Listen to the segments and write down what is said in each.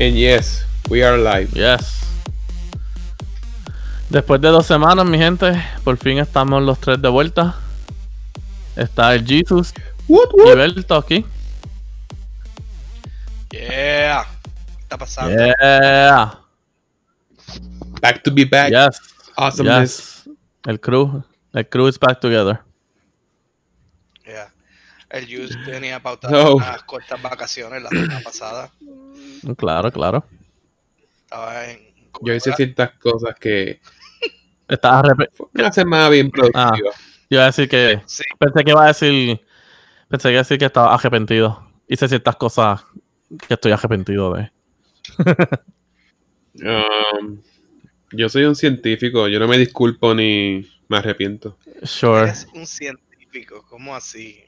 And yes, we are live. Yes. Después de dos semanas, mi gente, por fin estamos los tres de vuelta. Está el Jesus What, y Berto aquí. Yeah. ¿Qué está pasando? Yeah. Back to be back. Yes. Awesomeness. Yes. El crew. El crew is back together. Yeah. El Juice tenía pautado No. unas cortas vacaciones la semana pasada. Claro, claro. Estaba en. Yo hice ciertas cosas que fue una semana bien productiva. Yo iba a decir que. Sí. Pensé que iba a decir. Pensé que iba a decir que estaba arrepentido. Hice ciertas cosas que estoy arrepentido de. Um, yo soy un científico, yo no me disculpo ni me arrepiento. Sure. Eres un científico. ¿Cómo así?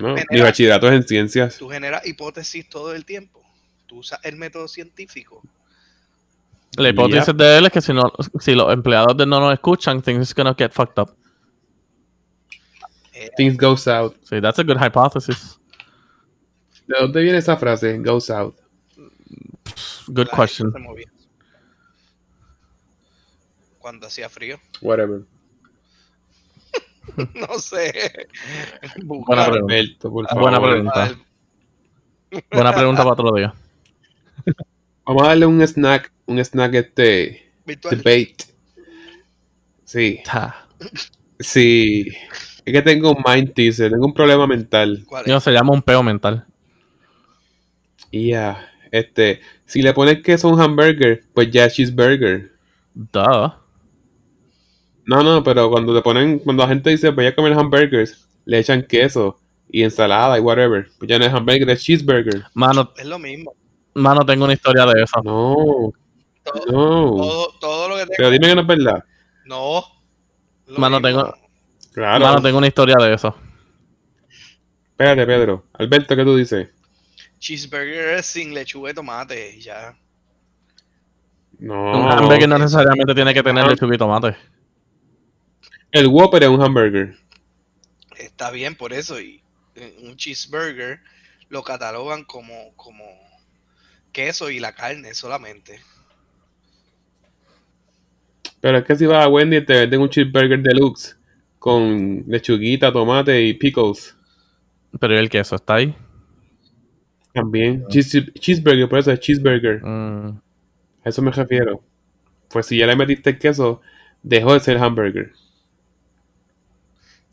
¿No? Mi bachillerato es en ciencias. tú generas hipótesis todo el tiempo. Tú usas el método científico. La hipótesis de él es que si, no, si los empleados de él no nos escuchan, things is gonna get fucked up. Eh, Things go south. Sí, that's a good hypothesis. ¿De dónde viene esa frase? Go south. Good la question. Cuando hacía frío. Whatever. no sé. Buena pregunta. Alberto, por favor. Buena pregunta. Buena pregunta para otro día. Vamos a darle un snack, un snack este Virtual. debate. Sí, Ta. sí. Es que tengo un mind teaser, tengo un problema mental. ¿Cuál es? No, se llama un peo mental. Ya, este, si le pones queso a un hamburger, pues ya es cheeseburger. Duh. No, no, pero cuando te ponen, cuando la gente dice voy a comer hamburgers, le echan queso y ensalada y whatever. Pues ya no es hamburger, es cheeseburger. Mano, Es lo mismo. mano, tengo una historia de eso. No, Todo, no. todo, todo lo que Pero tenga. dime que no es verdad. No. Mano, mismo. tengo- Claro. Mano, tengo una historia de eso. Espérate, Pedro. Alberto, ¿qué tú dices? Cheeseburger es sin lechuga y tomate. y Ya. No. Un hamburger no necesariamente tiene que tener lechuga y tomate. El Whopper es un hamburger. Está bien por eso. Y eh, un cheeseburger lo catalogan como, como queso y la carne solamente. Pero es que si vas a Wendy te venden un cheeseburger deluxe con lechuguita, tomate y pickles. Pero ¿y el queso está ahí? También. Cheese- cheeseburger, por eso es cheeseburger. Mm, A eso me refiero. Pues si ya le metiste el queso, dejó de ser hamburger.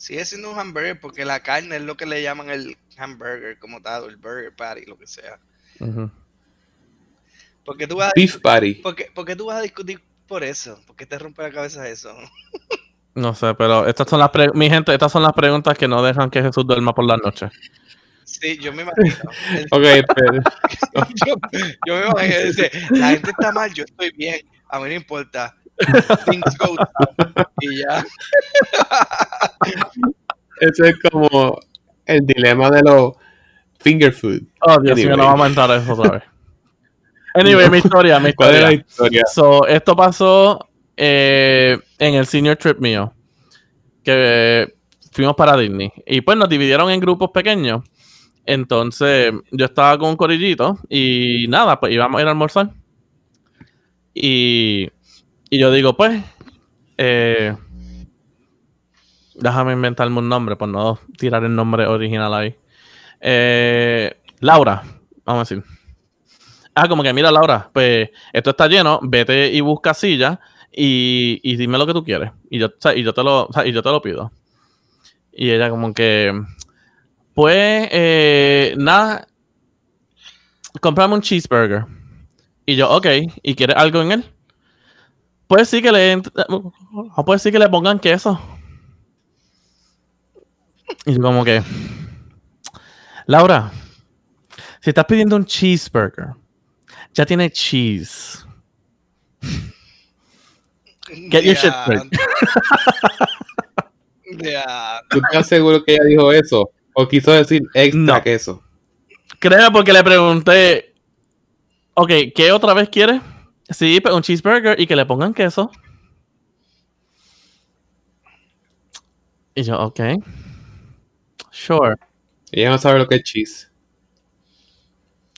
Sigue siendo un hamburger porque la carne es lo que le llaman el hamburger como tal, o el burger patty, lo que sea. Porque tú vas a, Beef patty. porque, porque tú vas a discutir por eso. ¿Por qué te rompe la cabeza eso? No sé, pero estas son las pre- mi gente, estas son las preguntas que no dejan que Jesús duerma por las noches. Sí, yo me imagino. Ok, pero, yo, yo me imagino, dice, la gente está mal, yo estoy bien, a mí no importa. Things go down, y ya. eso es como el dilema de los finger food. Oh, Dios mío, Anyway. no vamos a entrar a eso otra vez. Anyway, mi historia, mi ¿Cuál es la historia. historia? So, esto pasó eh, en el senior trip mío. Que fuimos para Disney. Y pues nos dividieron en grupos pequeños. Entonces, yo estaba con un corillito y nada, pues íbamos a ir a almorzar. Y, y yo digo, pues, eh, déjame inventarme un nombre, por no tirar el nombre original ahí. Eh, Laura, vamos a decir. Ah, como que mira, Laura, pues esto está lleno, vete y busca silla y, y dime lo que tú quieres. Y yo, y yo te lo, y yo te lo pido. Y ella como que, pues, eh, nada, comprame un cheeseburger. Y yo, ok, ¿y quieres algo en él? Pues sí que le, sí que le pongan queso. Y yo como que, Laura, si estás pidiendo un cheeseburger, ya tiene cheese. Get your shit straight. ¿Tú estás seguro que ella dijo eso? ¿O quiso decir extra No. queso? Creo porque le pregunté, ok, ¿qué otra vez quieres? Sí, pero un cheeseburger y que le pongan queso. Y yo, ok. Sure. Ella no sabe lo que es cheese.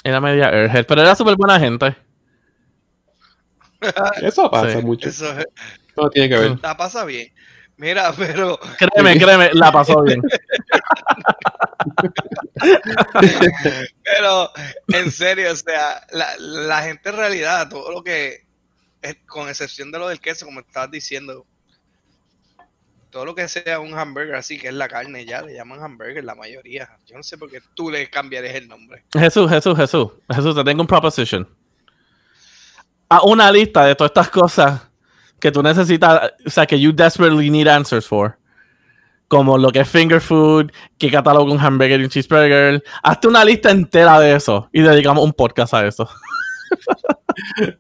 Era media airhead, pero era súper buena gente. Eso pasa Sí. mucho. Eso es- No tiene que ver. la pasa bien. Mira, pero Créeme, créeme, la pasó bien. Pero, en serio, o sea, la, la gente en realidad, todo lo que, con excepción de lo del queso, como estabas diciendo, todo lo que sea un hamburger así, que es la carne, ya le llaman hamburger la mayoría. Yo no sé por qué tú le cambiarías el nombre. Jesús, Jesús, Jesús. Jesús, te tengo un proposition. A una lista de todas estas cosas que tú necesitas, o sea, que you desperately need answers for. Como lo que es finger food, qué catálogo un hamburger y un cheeseburger. Hazte una lista entera de eso y dedicamos un podcast a eso.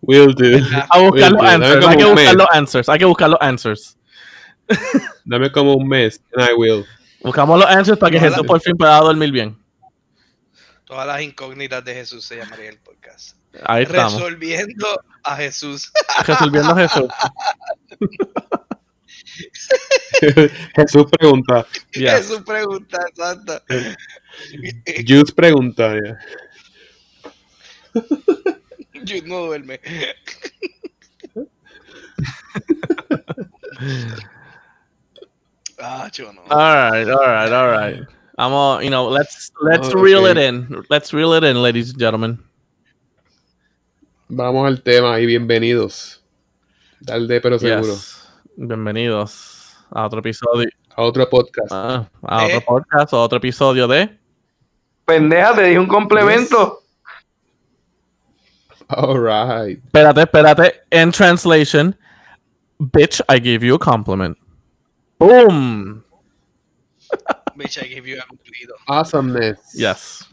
Will do. A buscar los answers. Hay que buscar los answers. Hay que buscar los answers. Dame como un mes. And I will. Buscamos los answers para que. Jesús por fin pueda dormir bien. Todas las incógnitas de Jesús se llamaría el podcast. Ahí estamos. Resolviendo a Jesús. Resolviendo a Jesús. Jesús pregunta. Yes. Jesús pregunta, exacto. Jules pregunta. ya. Yo no duerme. ah, yo no. All right, all right, all right. Vamos, you know, let's let's Okay. reel it in. Let's reel it in, ladies and gentlemen. Vamos al tema y bienvenidos. Dale, pero seguro. Yes. Bienvenidos a otro episodio, A otro podcast. ah, a otro Eh. podcast, a otro episodio de Pendeja, te dije un complemento. All right. Espérate, espérate. In translation, bitch, I give you a compliment. Boom. Bitch, I give you a cumplido. Awesomeness. Yes.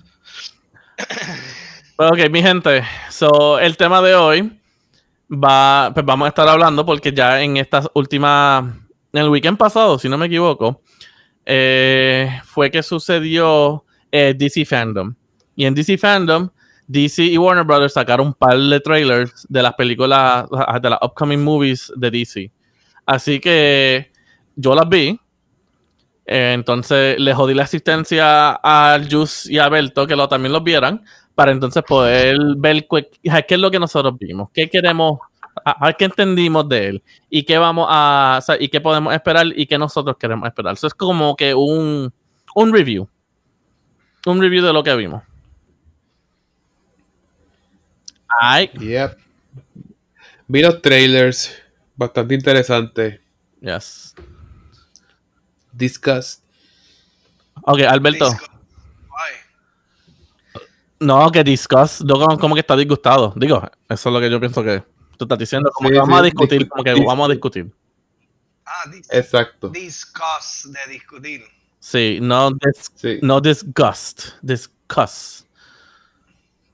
ok, mi gente. So, el tema de hoy va, pues vamos a estar hablando porque ya en estas últimas, en el weekend pasado, si no me equivoco, eh, fue que sucedió eh, DC Fandom. Y en DC Fandom, DC y Warner Brothers sacaron un par de trailers de las películas, de las upcoming movies de DC. Así que yo las vi. Entonces le jodí la asistencia al Jus y a Berto que lo, también los vieran para entonces poder ver cu- qué es lo que nosotros vimos, qué queremos, a, a ver qué entendimos de él y qué vamos a, o sea, y qué podemos esperar y qué nosotros queremos esperar. Eso es como que un, un review, un review de lo que vimos. Ay, Yep. Vi los trailers. Bastante interesante. yes. Disgust. Ok, Alberto. No, que discuss, no, como, como que está disgustado. Digo, eso es lo que yo pienso que tú estás diciendo. Como Sí, que vamos sí, a discutir, discu- como que vamos a discutir. Ah, dis Exacto. discuss, de discutir. Sí, no, dis- Sí. no disgust, discuss.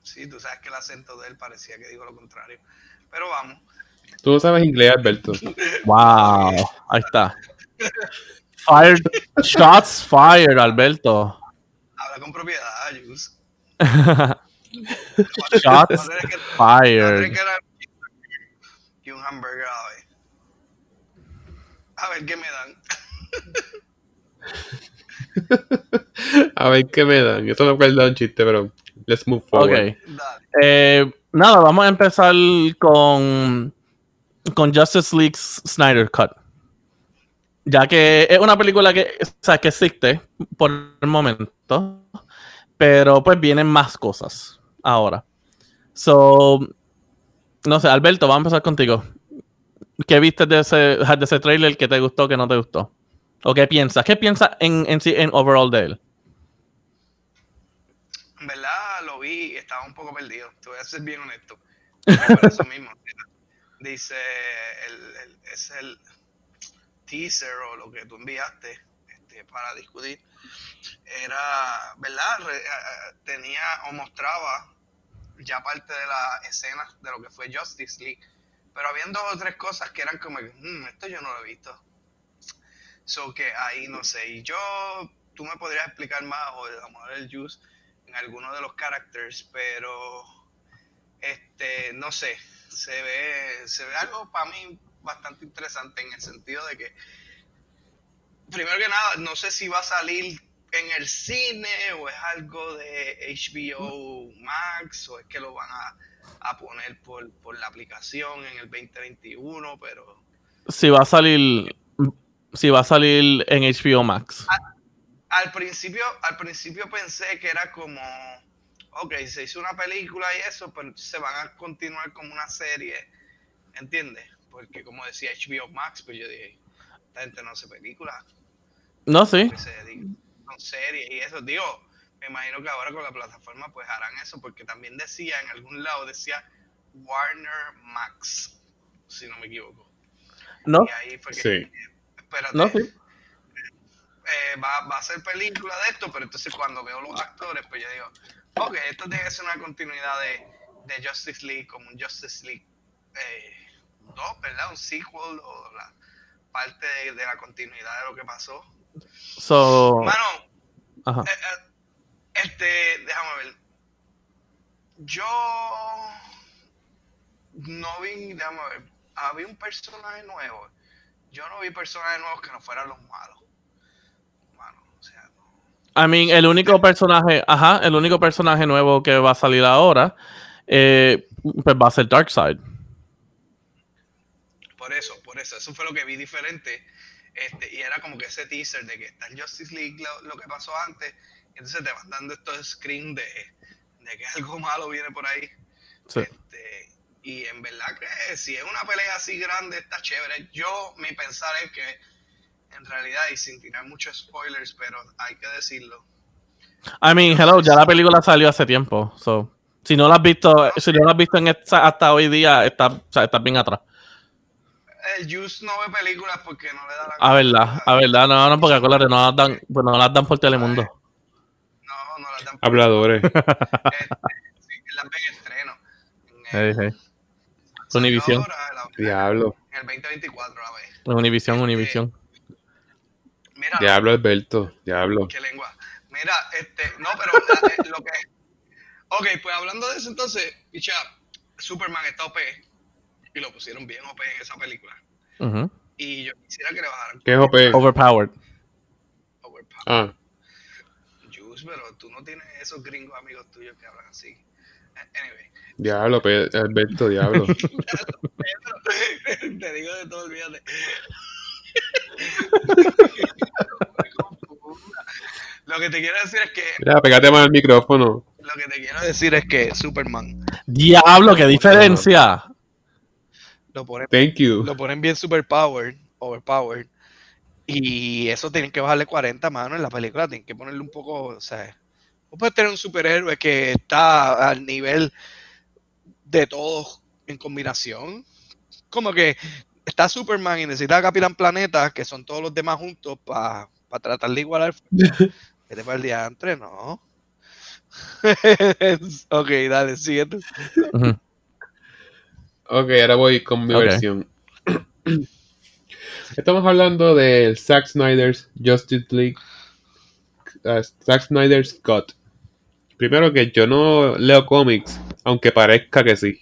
Sí, tú sabes que el acento de él parecía que dijo lo contrario. Pero vamos. Tú sabes inglés, Alberto. Wow, ahí está. Fired, shots fired, Alberto. Habla con propiedad, Jus. shots fired. Un hamburger a la vez. A ver qué me dan. A ver qué me dan. Eso acuerda de un chiste, pero let's move forward. Ok. Dale. Eh, nada, vamos a empezar con, con Justice League's Snyder Cut. Ya que es una película que, o sea, que existe por el momento, pero pues vienen más cosas ahora. So, no sé, Alberto, vamos a empezar contigo. ¿Qué viste de ese, de ese trailer? ¿Qué te gustó, qué no te gustó? ¿O qué piensas? ¿Qué piensas en, en en overall de él? En verdad lo vi y estaba un poco perdido. Te voy a ser bien honesto. Por eso mismo. Dice, el, el- es el teaser o lo que tú enviaste este, para discutir. Era, ¿verdad? Re- eh, tenía o mostraba ya parte de la escena de lo que fue Justice League. Pero habían dos o tres cosas que eran como, que, "Mm, esto yo no lo he visto. So que ahí no sé. Y yo, tú me podrías explicar más o a lo mejor el Juice en alguno de los characters, pero este, no sé, se ve, se ve algo para mí bastante interesante en el sentido de que, primero que nada, no sé si va a salir en el cine o es algo de HBO Max o es que lo van a, a poner por, por la aplicación en el 2021, pero Si va a salir. Si va a salir en HBO Max. al principio, al principio pensé que era como, ok, se hizo una película y eso, pero se van a continuar como una serie, ¿entiendes? Porque como decía HBO Max, pues yo dije, esta gente no hace películas, No, sí. que se con series y eso. Digo, me imagino que ahora con la plataforma pues harán eso, porque también decía, en algún lado decía Warner Max, si no me equivoco. No, Y ahí fue que, Sí. espérate, no, sí. eh, va, va a ser película de esto, pero entonces cuando veo los actores, pues yo digo, ok, esto tiene que ser una continuidad de, de Justice League, como un Justice League eh, 2, ¿verdad? Un sequel o la parte de, de la continuidad de lo que pasó. So, Mano, ajá. eh, eh, este, déjame ver. Yo no vi, déjame ver, había un personaje nuevo. Yo no vi personajes nuevos que no fueran los malos. Mano, o sea, no. I mean, el único personaje, ajá, el único personaje nuevo que va a salir ahora, eh, pues va a ser Darkseid. Por eso, por eso, eso fue lo que vi diferente. Este, y era como que ese teaser de que está en Justice League lo, lo que pasó antes, y entonces te van dando estos screens de, de que algo malo viene por ahí. Sí. Este, y en verdad que si es una pelea así grande, está chévere. Yo, mi pensar es que, en realidad, y sin tirar muchos spoilers, pero hay que decirlo, I mean, hello, ya la película salió hace tiempo. So, si no la has visto, si no la has visto en esta- hasta hoy día, está, estás bien atrás. El Juice no ve películas porque no le da la A verdad, a verdad, no, no, porque acuérdate, no las dan, pues no las dan por Telemundo. No, no las dan. Habladores. Este, sí, las ven en estreno. En el- Sí, sí. La- Diablo. En el 2024 la ve. Univision, Univision. Mira, Diablo, Alberto. Diablo. qué lengua. Mira, este, no, pero lo que. Ok, pues hablando de eso, entonces, picha, Superman está OP. Y lo pusieron bien OP en esa película. Y yo quisiera que le bajaran ¿Qué es OP? Overpowered. Overpower. Ah, Juice, pero tú no tienes esos gringos amigos tuyos que hablan así. Anyway. diablo, Pe- Alberto, diablo. Te digo de todo, olvídate. Lo que te quiero decir es que Mira, pégate más al micrófono. lo que te quiero decir es que Superman Diablo, qué diferencia. Lo ponen, Thank you. lo ponen bien superpowered, overpowered. Y eso tienen que bajarle 40 manos en la película, tienen que ponerle un poco, o sea, no puedes tener un superhéroe que está al nivel de todos en combinación. Como que está Superman y necesita a Capitán Planeta, que son todos los demás juntos, para tratar de igualar. Vete para el día antes, no. ok, dale, siguiente. Ok, ahora voy con mi versión. Estamos hablando del Zack Snyder's Justice League. uh, Zack Snyder's Cut. Primero que yo no leo cómics, aunque parezca que sí.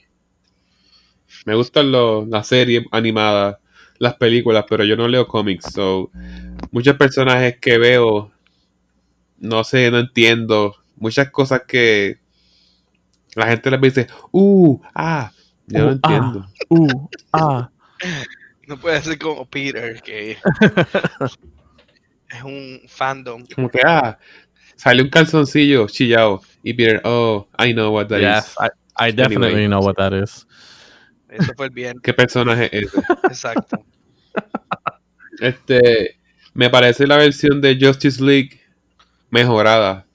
Me gustan las series animadas, las películas, pero yo no leo cómics. So, muchos personajes que veo, no sé, no entiendo. Muchas cosas que la gente les dice, uh, ah, yo no entiendo. Uh, ah. No puede ser como Peter, que es un fandom. Como que, ah, sale un calzoncillo chillado. Y Peter, oh, I know what that Yes, is. I, I definitely Anyway. know what that is. Eso fue el bien, ¿Qué personaje es ese? exacto. Este, me parece la versión de Justice League mejorada.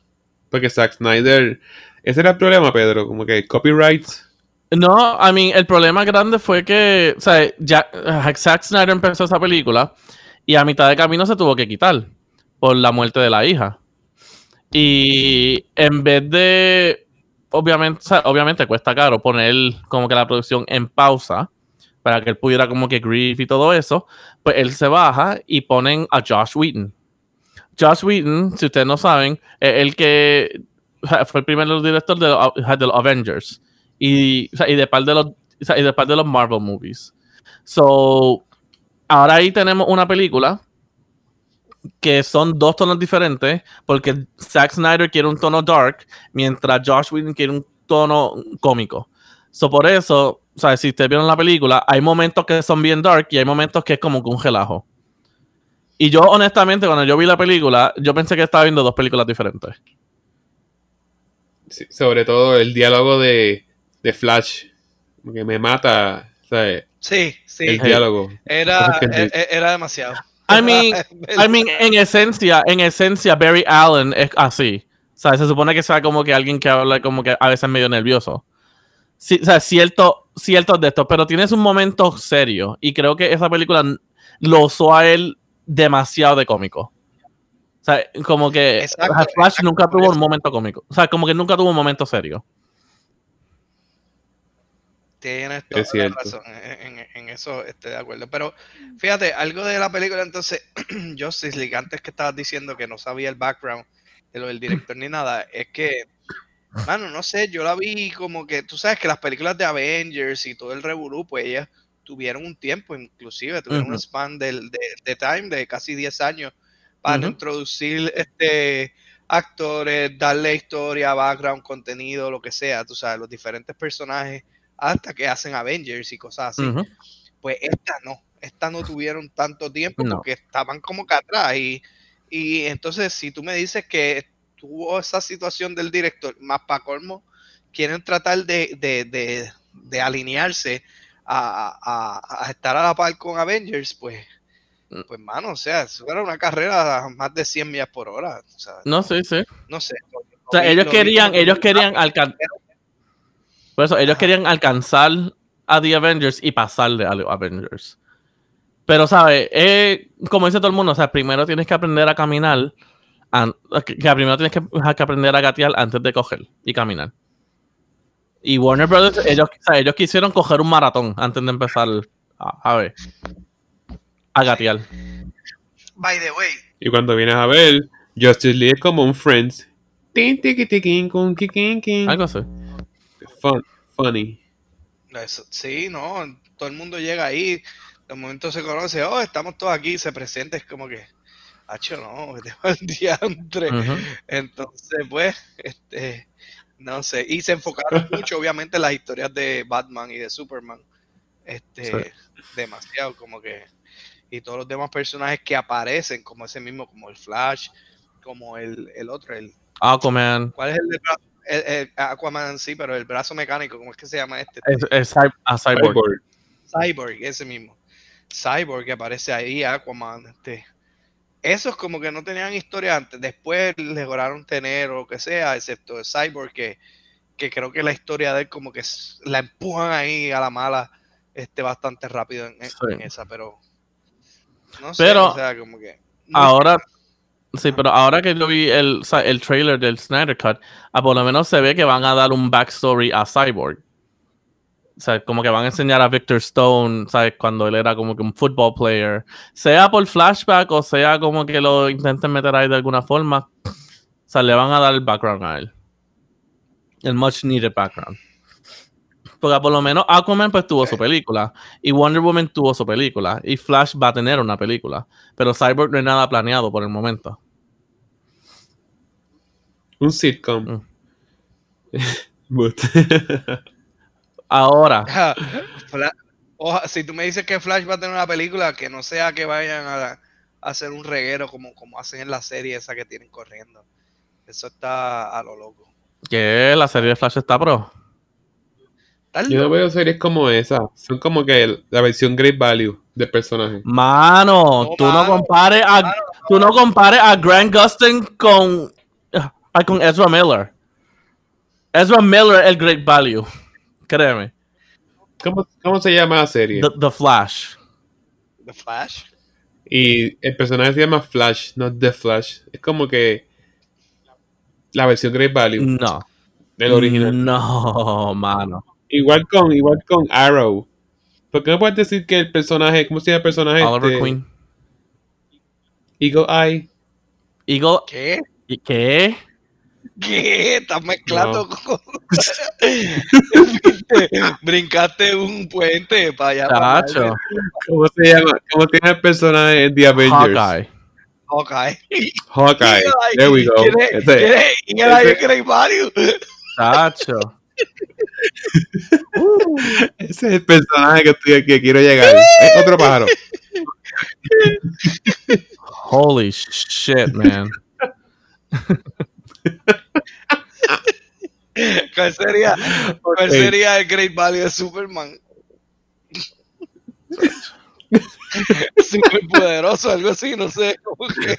Porque Zack Snyder, ese era el problema, Pedro, como que copyrights. No, I mean, el problema grande fue que, o sea, uh, Zack Snyder empezó esa película y a mitad de camino se tuvo que quitar por la muerte de la hija. Y en vez de, obviamente, obviamente cuesta caro poner como que la producción en pausa para que él pudiera como que grief y todo eso, pues él se baja y ponen a Josh Whedon. Josh Whedon, si ustedes no saben, es el que fue el primer director de los, de los Avengers y, o y de de los y de de los Marvel movies. So, ahora ahí tenemos una película que son dos tonos diferentes, porque Zack Snyder quiere un tono dark, mientras Josh Whedon quiere un tono cómico. So, por eso, o sea, si ustedes vieron la película, hay momentos que son bien dark y hay momentos que es como un relajo. Y yo, honestamente, cuando yo vi la película, yo pensé que estaba viendo dos películas diferentes. Sobre todo el diálogo de, de Flash, que me mata, ¿sabes? Sí, sí. El diálogo. Era, e- era demasiado. I mean, I mean, en esencia, en esencia, Barry Allen es así. O sea, se supone que sea como que alguien que habla como que a veces medio nervioso. Sí, o sea, cierto, cierto de esto, pero tienes un momento serio. Y creo que esa película lo usó a él demasiado de cómico. O sea, como que Exacto, Flash exacto, nunca tuvo un momento cómico. O sea, como que nunca tuvo un momento serio. Tienes toda la razón. En, en- en eso estoy de acuerdo. Pero fíjate, algo de la película, entonces, Justice League, antes que estabas diciendo que no sabía el background de lo del director ni nada, es que, mano, no sé, yo la vi como que, tú sabes que las películas de Avengers y todo el revolú, pues ellas tuvieron un tiempo, inclusive, tuvieron un span del- de, de time de casi 10 años para introducir este actores, darle historia, background, contenido, lo que sea, tú sabes, los diferentes personajes hasta que hacen Avengers y cosas así. Pues esta no, esta no tuvieron tanto tiempo No. porque estaban como que atrás y, y entonces si tú me dices que tuvo esa situación del director, más para colmo, quieren tratar de, de, de, de alinearse a, a- a estar a la par con Avengers, pues, Mm. pues mano, o sea, eso era una carrera a más de 100 millas por hora, o sea, No, sí, sí. no sé. lo- O sea, vi- ellos querían, como que ellos querían alcanzar. Por eso, ellos querían alcanzar a The Avengers y pasarle a los Avengers. Pero, ¿sabes? Eh, como dice todo el mundo, o sea, primero tienes que aprender a caminar. que, que primero tienes que, que aprender a gatear antes de coger y caminar. Y Warner Brothers, ellos, o sea, ellos quisieron coger un maratón antes de empezar a, a ver. A gatear. By the way, Y cuando vienes a ver, Justice League es como un Friends. Algo así. Fun, funny. Eso, sí, no, todo el mundo llega ahí, de momento se conoce, oh, estamos todos aquí, se presenta, es como que, hacho, no, que diantre. Ujú. Entonces, pues, este, no sé, y se enfocaron mucho, obviamente, en las historias de Batman y de Superman, este, Sí. demasiado, como que, y todos los demás personajes que aparecen, como ese mismo, como el Flash, como el, el otro, el, Aquaman. ¿cuál es el de bra- el- el Aquaman sí, pero el brazo mecánico, ¿cómo es que se llama este? Es, a Cyborg. Cyborg. Cyborg, ese mismo. Cyborg que aparece ahí, Aquaman, este. Esos como que no tenían historia antes, después lograron tener o lo que sea, excepto el Cyborg que, que creo que la historia de él como que la empujan ahí a la mala este bastante rápido en, en- Sí. en esa, pero no sé, Pero o sea, como que no Ahora, sí, pero ahora que yo vi el, el trailer del Snyder Cut, ah, por lo menos se ve que van a dar un backstory a Cyborg. O sea, como que van a enseñar a Victor Stone, ¿sabes? Cuando él era como que un football player. Sea por flashback o sea como que lo intenten meter ahí de alguna forma. O sea, le van a dar el background a él. El much needed background. Porque por lo menos Aquaman pues tuvo su película. Y Wonder Woman tuvo su película. Y Flash va a tener una película. Pero Cyborg no hay nada planeado por el momento. Un sitcom. Mm. But- Ahora, oja- si tú me dices que Flash va a tener una película, que no sea que vayan a, a hacer un reguero como, como hacen en la serie esa que tienen corriendo. Eso está a lo loco. que la serie de Flash está pro. Yo no veo series como esa. Son como que el- la versión Great Value del personaje. Mano, No, tú no compares a mano, tú no compares a Grant Gustin con ah, con Ezra Miller. Ezra Miller el great value. Créeme. ¿Cómo, cómo se llama la serie? The, The Flash. The Flash. Y el personaje se llama Flash, no The Flash. Es como que la versión Great Value No. del original. No, mano. Igual con, igual con Arrow. ¿Por qué no puedes decir que el personaje, ¿cómo se llama el personaje? Oliver Este, Queen. Eagle Eye. Eagle. ¿Qué? ¿y ¿Qué? ¿Qué? Estás mezclando con... Brincaste un puente para allá. para. ¿Cómo se llama? ¿Cómo llama el personaje en The Avengers? Hawkeye. Hawkeye. Hawkeye. There we go. ¿Quién es? ¿Quién es? Ese- es Great Chacho. Ese es el personaje que, estoy, que quiero llegar. Es otro pájaro. Holy shit, man. ¿Cuál sería, cuál sería el Great Value de Superman? Super poderoso, algo así, no sé. Que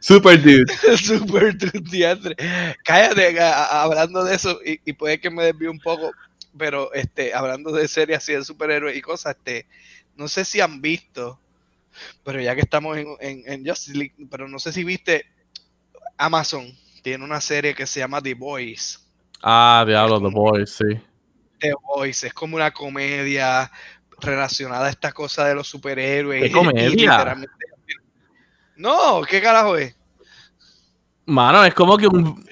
Super dude. super dude, diantre. Cállate, a- hablando de eso, y, y puede que me desvíe un poco, pero este, hablando de series así de superhéroes y cosas, este, no sé si han visto, pero ya que estamos en, en, en Justice League, pero no sé si viste Amazon tiene una serie que se llama The Boys. Ah, diablo, The Boys, sí. The Voice, es como una comedia relacionada a esta cosa de los superhéroes. ¿Qué y- y comedia? literalmente- No, ¿qué carajo es? Mano, es como que un,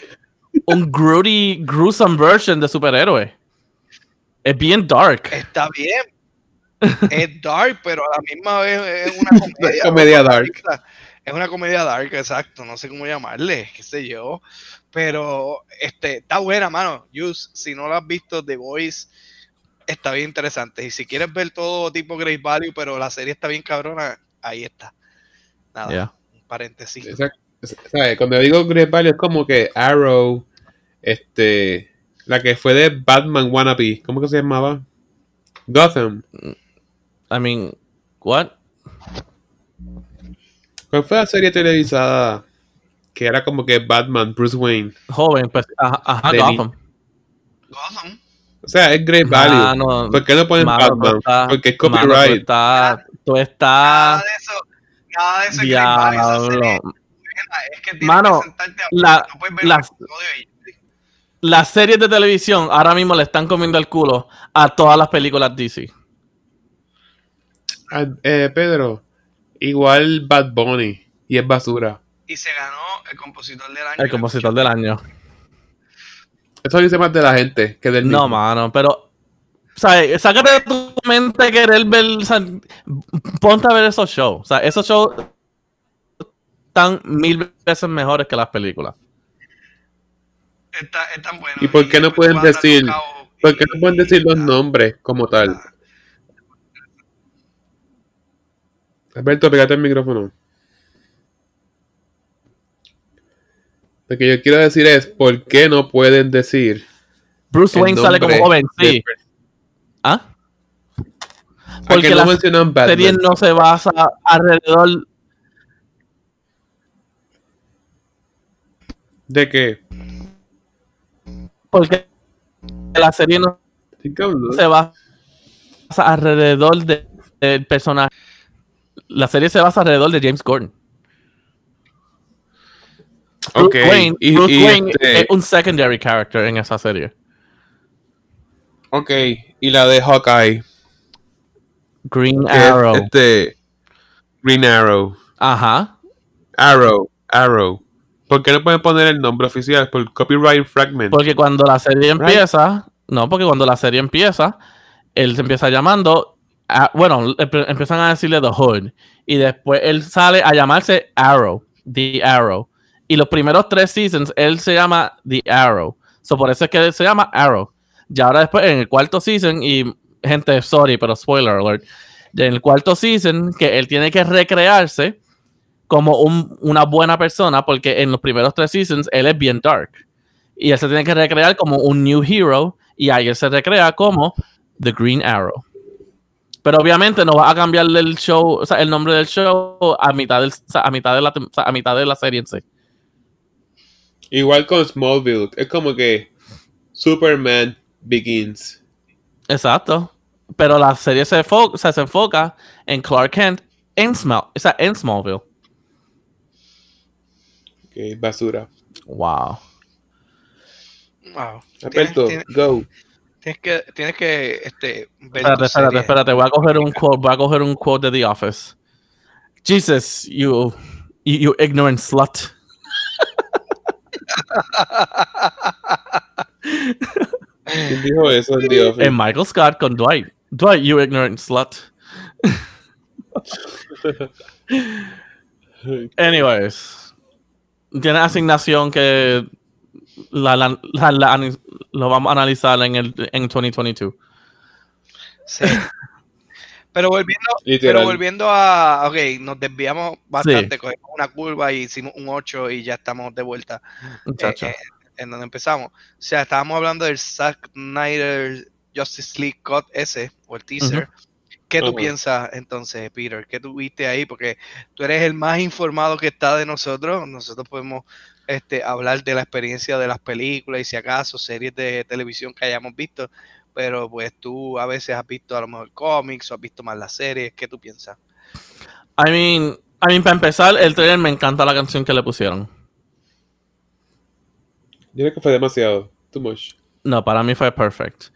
un grody, gruesome version de superhéroe. Es bien dark. Está bien. Es dark, pero a la misma vez es una comedia. Comedia dark. Es una comedia dark, exacto. No sé cómo llamarle, qué sé yo. Pero este, está buena, mano. Yus, si no lo has visto, The Voice está bien interesante. Y si quieres ver todo tipo Great Value, pero la serie está bien cabrona, ahí está. Nada, Yeah. un paréntesis. Cuando digo Great Value es como que Arrow, este, la que fue de Batman Wannabe, ¿cómo que se llamaba? Gotham. I mean, what? ¿Cuál fue la serie televisada que era como que Batman, Bruce Wayne? Joven, pues, ajá, ajá, De Gotham. Gotham. O sea, es Great Value. Mano, ¿Por qué no ponen mano, Batman? Porque es mano, tú copyright. estás, tú estás, de eso. Nada de eso diablo. es que tienes Mano, que sentarte a la- no puedes ver la- Las series de televisión ahora mismo le están comiendo el culo a todas las películas DC. Ah, eh, Pedro, igual Bad Bunny y es basura. y se ganó el compositor del año. El compositor del año. Eso dice más de la gente que del No, mismo. mano, pero. ¿Sabes? Sácate de tu mente querer ver. o sea, ponte a ver esos shows. O sea, esos shows están mil veces mejores que las películas. Está, es tan bueno. ¿Y por qué no pueden decir- ¿Por qué no pueden decir los nombres como tal? Alberto, pégate el micrófono. Lo que yo quiero decir es, ¿por qué no pueden decir Bruce Wayne sale como joven, sí. Del ¿Ah? ¿A Porque que no la serie no se basa alrededor. ¿De qué? Porque la serie no se basa alrededor de- del personaje. La serie se basa alrededor de James Gordon. Ok, Bruce Wayne, y- Bruce y Wayne este- es un secondary character en esa serie. Ok, y la de Hawkeye. Green es, Arrow. este, Green Arrow. Ajá. Arrow, Arrow. ¿Por qué no pueden poner el nombre oficial? Por copyright fragment. Porque cuando la serie empieza, no, porque cuando la serie empieza, él se empieza llamando, a- bueno, empiezan a decirle The Hood, y después él sale a llamarse Arrow, The Arrow, y los primeros tres seasons él se llama The Arrow, so por eso es que él se llama Arrow. Y ahora después en el cuarto season, y gente, sorry, pero spoiler alert, en el cuarto season que él tiene que recrearse como un- una buena persona, porque en los primeros tres seasons él es bien dark y él se tiene que recrear como un new hero y ahí él se recrea como The Green Arrow. Pero obviamente no va a cambiar el show, o sea, el nombre del show a mitad, del, a mitad, de, la, a mitad de la serie en sí. Igual con Smallville. Es como que Superman Begins. Exacto. Pero la serie se, o sea, se enfoca en Clark Kent en, Small, o sea, en Smallville. Ok, basura. Wow. Wow. Alberto, Tienes, go. tienes que, tienes que este, ver Espérate, espérate, espérate. Voy a coger un quote, voy a coger un quote de The Office. Jesus, you, you, you ignorant slut. ¿Quién dijo eso en The Office? En Michael Scott con Dwight. Dwight, you ignorant slut. Anyways, tiene asignación que la, la- la- lo vamos a analizar en el en 2022. Sí. Pero volviendo, Literal. pero volviendo a. Ok, nos desviamos bastante, cogimos una curva y hicimos un 8 y ya estamos de vuelta eh, eh, en donde empezamos. O sea, estábamos hablando del Zack Snyder Justice League Cut ese, o el teaser. ¿Qué tú piensas entonces, Peter? ¿Qué tú viste ahí? Porque tú eres el más informado que está de nosotros. Nosotros podemos este, hablar de la experiencia de las películas y si acaso series de televisión que hayamos visto. Pero pues tú a veces has visto a lo mejor cómics o has visto más las series. ¿Qué tú piensas? I mean, I mean, para empezar, el trailer me encanta la canción que le pusieron. Yo creo que fue demasiado. Too much. No, para mí fue perfect.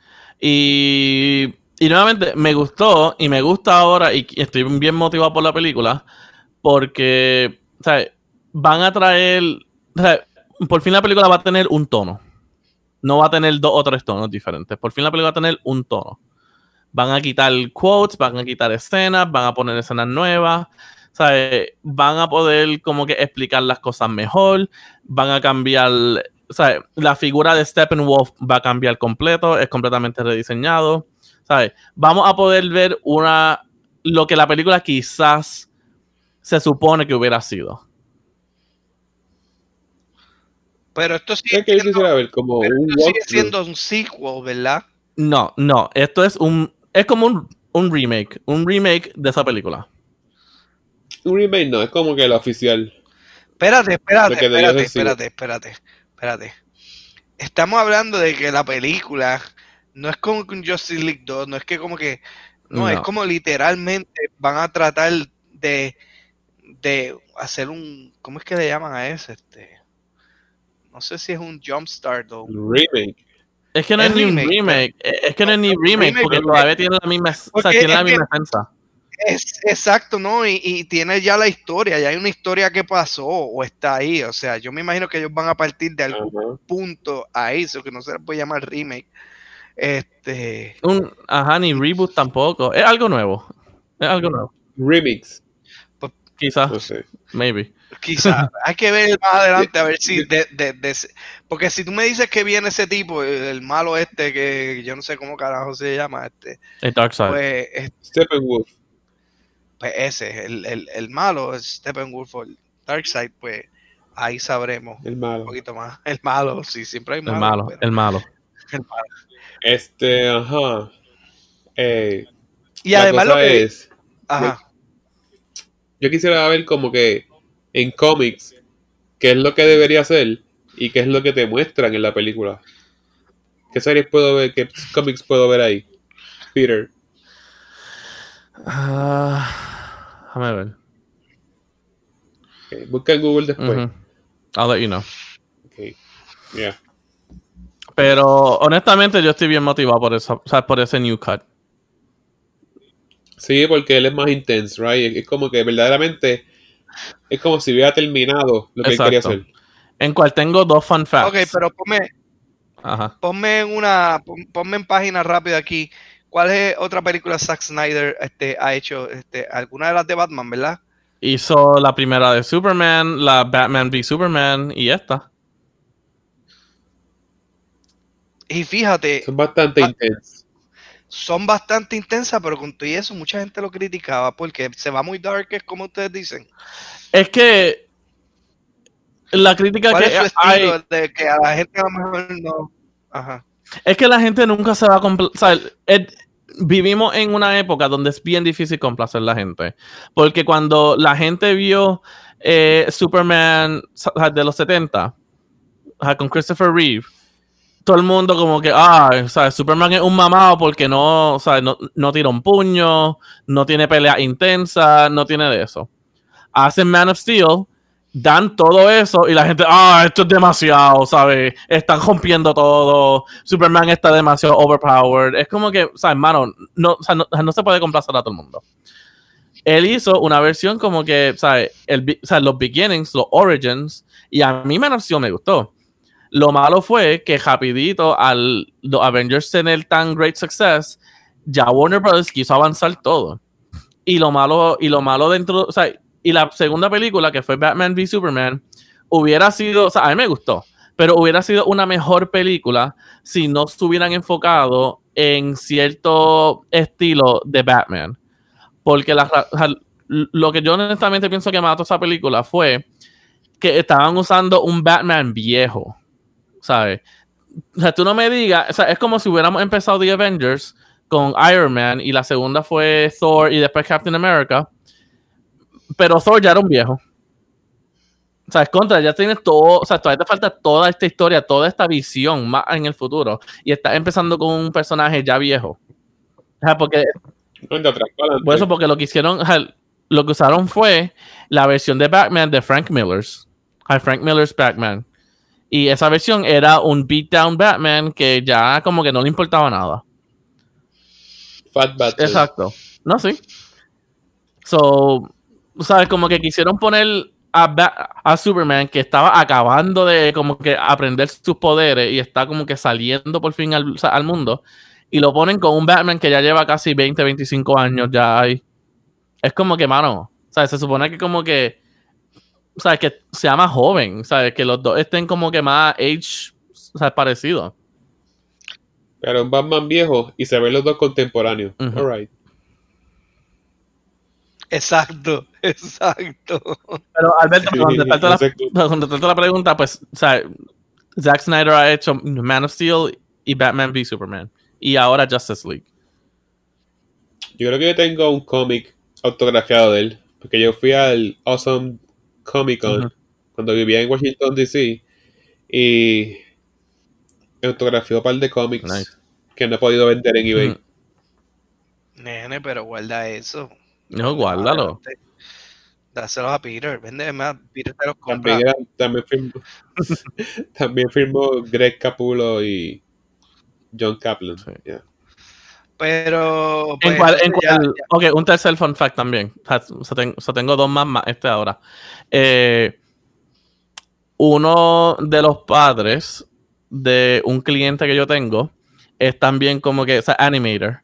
Y, y nuevamente me gustó y me gusta ahora y estoy bien motivado por la película porque o van a traer, o por fin la película va a tener un tono. No va a tener dos o tres tonos diferentes. Por fin la película va a tener un tono. Van a quitar quotes, van a quitar escenas, van a poner escenas nuevas. Sea, van a poder como que explicar las cosas mejor, van a cambiar o sea, la figura de Steppenwolf va a cambiar completo, es completamente rediseñado. ¿sabes? Vamos a poder ver una lo que la película quizás se supone que hubiera sido. Pero esto sigue, Es que siendo, ver como pero un esto sigue siendo un sequel, ¿verdad? No, no, esto es un es como un, un remake, un remake de esa película. Un remake no, es como que la oficial. Espérate, espérate, espérate, espérate, espérate, espérate. Estamos hablando de que la película no es como que un Justice League 2, no es que como que, no, es como literalmente van a tratar de, de hacer un, ¿cómo es que le llaman a ese? Este, no sé si es un jumpstart o remake. Es que no Es es, ni un remake, remake, es que no es ni remake, remake, porque pero- todavía tiene la misma, o sea, tiene la que- misma esencia. Es, exacto, ¿no? Y, y tiene ya la historia, ya hay una historia que pasó o está ahí, o sea, yo me imagino que ellos van a partir de algún punto a eso, que no se le puede llamar remake. Este, Un, ajá, ni reboot tampoco. Es algo nuevo. Es algo nuevo. Remix. Quizás, No sé. maybe. quizá hay que ver más adelante a ver si de, de- de porque si tú me dices que viene ese tipo, el, el malo este que yo no sé cómo carajo se llama, este, El Dark Side. pues, es- Steppenwolf. Pues ese, el, el, el malo, es Steppenwolf o el Darkseid, pues ahí sabremos El un malo. poquito más. El malo, sí, siempre hay el malo. malo, pero- el malo. el malo. Este, ajá. Eh, Y además lo que, es, ajá, yo quisiera ver como que en cómics qué es lo que debería hacer y qué es lo que te muestran en la película. ¿Qué series puedo ver? ¿Qué cómics puedo ver ahí? Peter. Ah, déjame ver. Ok, Busca en Google después. I'll let you know. Ok. Yeah. Pero honestamente yo estoy bien motivado por eso, o sea, por ese new cut. Sí, porque él es más intense, right? Es- como que verdaderamente es como si hubiera terminado lo que él quería Exacto. hacer. En cual tengo dos fun facts. ok, pero ponme, Ajá. ponme en una, pon- ponme en página rápida aquí, ¿cuál es otra película Zack Snyder este, ha hecho? Este, alguna de las de Batman, ¿verdad? Hizo la primera de Superman, la Batman v Superman y esta. Y fíjate, Son bastante Ah. intensos. son bastante intensas, pero con todo y eso mucha gente lo criticaba porque se va muy dark, es como ustedes dicen. Es que la crítica ¿Cuál que es su hay de que a la gente a lo mejor no... Ajá. es que la gente nunca se va a compl- o sea, el- vivimos en una época donde es bien difícil complacer a la gente. Porque cuando la gente vio eh, Superman de los 70 o sea, con Christopher Reeve, todo el mundo como que, ah, o sea, Superman es un mamado porque no, o sea, no, no tira un puño, no tiene pelea intensa, no tiene de eso. Hacen Man of Steel, dan todo eso y la gente, ah, esto es demasiado, ¿sabes? Están rompiendo todo, Superman está demasiado overpowered. Es como que, o sea, no, no, se puede complacer a todo el mundo. Él hizo una versión como que, ¿sabes? El, o sea, los beginnings, los origins, y a mí of Steel me gustó. Lo malo fue que rapidito al los Avengers tener tan great success, ya Warner Bros. quiso avanzar todo. Y lo malo, y lo malo dentro, o sea, Y la segunda película, que fue Batman v Superman, hubiera sido, o sea, a mí me gustó, pero hubiera sido una mejor película si no se hubieran enfocado en cierto estilo de Batman. Porque lo que yo honestamente pienso que mató esa película fue que estaban usando un Batman viejo, ¿sabes? O sea, tú no me digas, o sea, es como si hubiéramos empezado The Avengers con Iron Man y la segunda fue Thor y después Captain America, pero Thor ya era un viejo. O sea, es contra, ya tienes todo, o sea, todavía te falta toda esta historia, toda esta visión más en el futuro. Y estás empezando con un personaje ya viejo. O sea, porque, por eso, porque lo que hicieron, o sea, lo que usaron fue la versión de Batman de Frank Miller's. Frank Miller's Batman. Y esa versión era un beatdown Batman que ya como que no le importaba nada. Fat Bat. Exacto. No, sí. So, ¿sabes? Como que quisieron poner a, Ba- a Superman que estaba acabando de como que aprender sus poderes y está como que saliendo por fin al, al mundo. Y lo ponen con un Batman que ya lleva casi 20, 25 años ya ahí. Es como que, mano, ¿sabes? Se supone que como que, ¿sabes? Que sea más joven, ¿sabes? Que los dos estén como que más age, ¿sabes? Parecidos. Pero un Batman viejo y se ven los dos contemporáneos. Ujú. Alright. Exacto, exacto. Pero Alberto, para contestarte, No la, sé tú. para contestarte la pregunta, pues, o sea, Zack Snyder ha hecho Man of Steel y Batman v Superman. Y ahora Justice League. Yo creo que yo tengo un cómic autografiado de él. Porque yo fui al Awesome Comic Con cuando vivía en Washington DC. Y me autografió un par de cómics Nice. que no he podido vender en eBay. Nene, pero guarda eso. No, guárdalo. Adelante. Dáselo a Peter. Vende más. Peter te los compra. También, también, firmó, también firmó Greg Capullo y John Kaplan. Sí. Yeah. Pero. ¿En pues, cuál- en ya- cuál- ok, un tercer fun fact también. O sea, o sea, ten- o sea, tengo dos más, más este ahora. Eh, uno de los padres de un cliente que yo tengo es también como que, o sea, animator.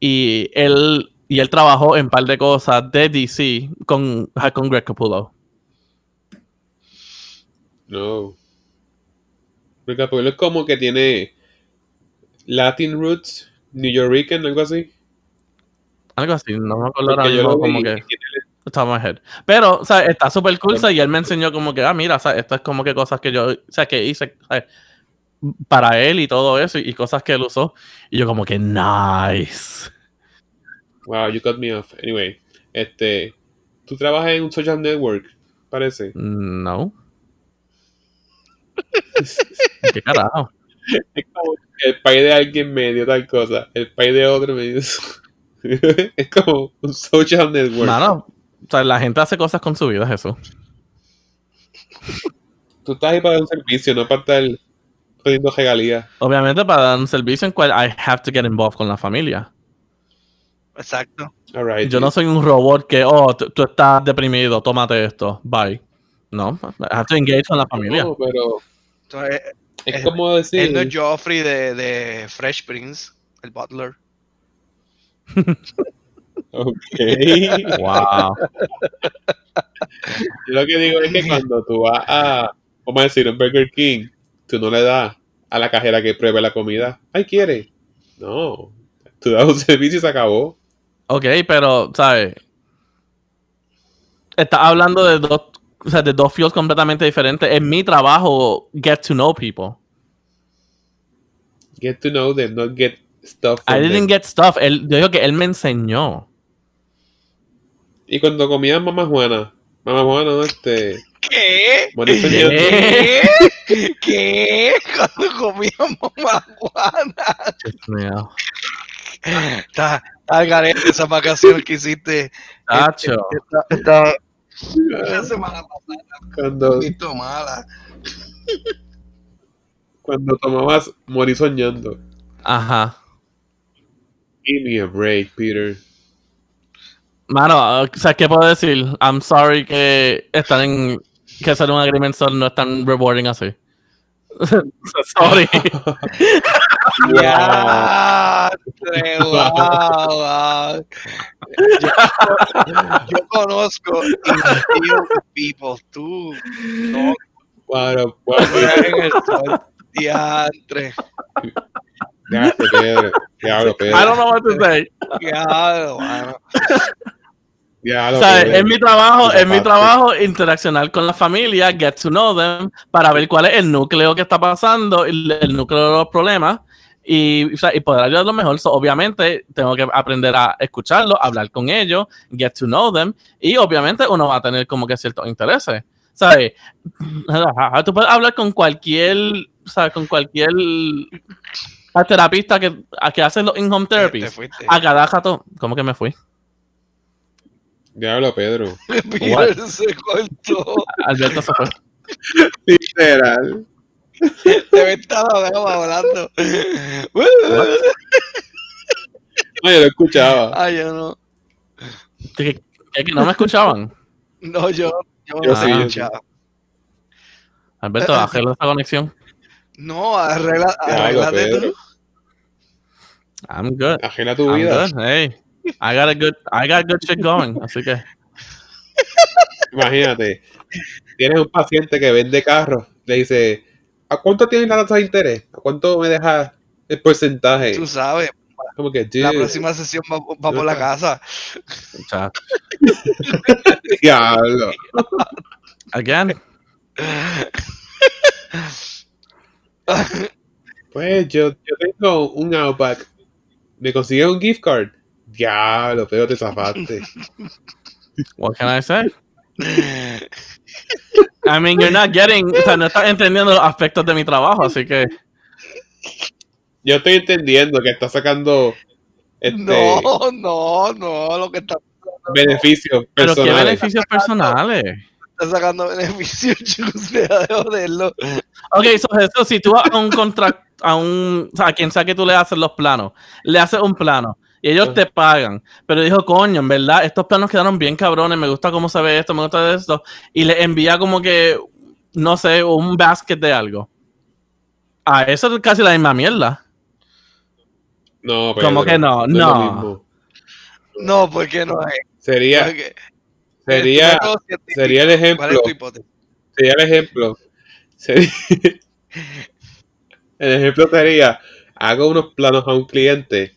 Y él, y él trabajó en un par de cosas de DC con, ajá, con Greg Capullo. No. Greg Capullo es como que tiene Latin roots, New Yorican, algo así. Algo así, no me acuerdo ahora mismo como que... head. Pero, o sea, está súper cool, y él me enseñó como que, ah, mira, o sea, esto es como que cosas que yo, o sea, que hice para él y todo eso, y, y cosas que él usó. Y yo como que, nice. Wow, you cut me off. Anyway, este, tú trabajas en un social network, parece. No. ¿Qué carajo? Es como el país de alguien me dio tal cosa, el país de otro me dio eso. es como un social network. Mano, o sea, la gente hace cosas con su vida, es eso. Tú estás ahí para dar un servicio, no para estar poniendo regalías. Obviamente, para dar un servicio en cual I have to get involved con la familia. Exacto. Yo no soy un robot que, oh, tú, tú estás deprimido, tómate esto, bye. No, I have to engage con la familia. No, pero Entonces, es Es- como decir. él no es Joffrey de, de Fresh Prince, el Butler. Ok. Wow. Yo lo que digo es que cuando tú vas a, vamos a decir, un Burger King, tú no le das a la cajera que pruebe la comida. Ay, quiere. No. Tú das un servicio y se acabó. Ok, pero, ¿sabes? Estás hablando de dos, o sea, de dos fields completamente diferentes. En mi trabajo, get to know people. Get to know them, not get stuff. I didn't them. get stuff. Él, yo digo que él me enseñó. Y cuando comían mamá Juana, mamá Juana, no, este. ¿Qué? ¿Qué? ¿Qué? Cuando marihuana. Dios mío. Está, está al garete esa vacación que hiciste Tacho. la semana pasada. Cuando, mala. cuando tomabas morir soñando. Ajá. Give me a break, Peter. Mano, o sea, ¿qué puedo decir? I'm sorry que estar en. que hacer un agreement no es tan rewarding así. sorry. Ya, wow, wow. Yo, yo conozco people, tú no Bueno, bueno, miras en el sol. Diantre, ya, Pedro. Diablo, I don't Pedro. know what to say. diablo, mano. Diablo, O sea, Pedro. es mi trabajo, es mi trabajo interaccionar con la familia, get to know them, para ver cuál es el núcleo que está pasando, el, el núcleo de los problemas y, o sea, y poder ayudarlos mejor. So, obviamente, tengo que aprender a escucharlos, hablar con ellos, get to know them y obviamente uno va a tener como que ciertos intereses. ¿Sabes? Tú puedes hablar con cualquier, ¿sabes? Con cualquier terapista que, a que hace los in-home therapies. A cada jato, ¿cómo que me fui? Diablo, Pedro. Peter se cortó. Alberto se fue. Literal. Te ves tan hablando. No, yo lo escuchaba. Ay, yo no. ¿Que, que- que no me escuchaban? No, yo, yo Yo no sí, escuchaba. Alberto, arregla esa conexión. No, arregla, Pedro. tú. I'm good. Ajena tu I'm vida. good. Hey, I got a good, I got good shit going. Así que, Imagínate. Tienes un paciente que vende carros. Le dice, ¿a cuánto tienes la tasa de interés? ¿A cuánto me dejas el porcentaje? Tú sabes, Como que, la próxima sesión va, va por la casa. diablo. Again. Pues yo, yo tengo un Outback. Me consigue un gift card. Diablo, pero te zafaste. What can I say? I mean, you're not getting, o sea, no estás entendiendo los aspectos de mi trabajo, así que, Yo estoy entendiendo que está sacando este No, no, no, lo que está, beneficios pero qué personales. beneficios personales. está sacando beneficios, chicos, deja de joderlo. Ok, so, eso, si tú vas a un contrato, a un, o sea, a quien sea que tú le haces los planos, le haces un plano y ellos te pagan, pero dijo, coño, en verdad, estos planos quedaron bien cabrones, me gusta cómo se ve esto, me gusta esto, y le envía como que, no sé, un basket de algo. Ah, eso es casi la misma mierda. No, Pedro, Como que no, no. No, porque no es. Sería, Porque- sería, sería el ¿Cuál ejemplo. es tu hipótesis? sería el ejemplo. Sería- el ejemplo sería, hago unos planos a un cliente.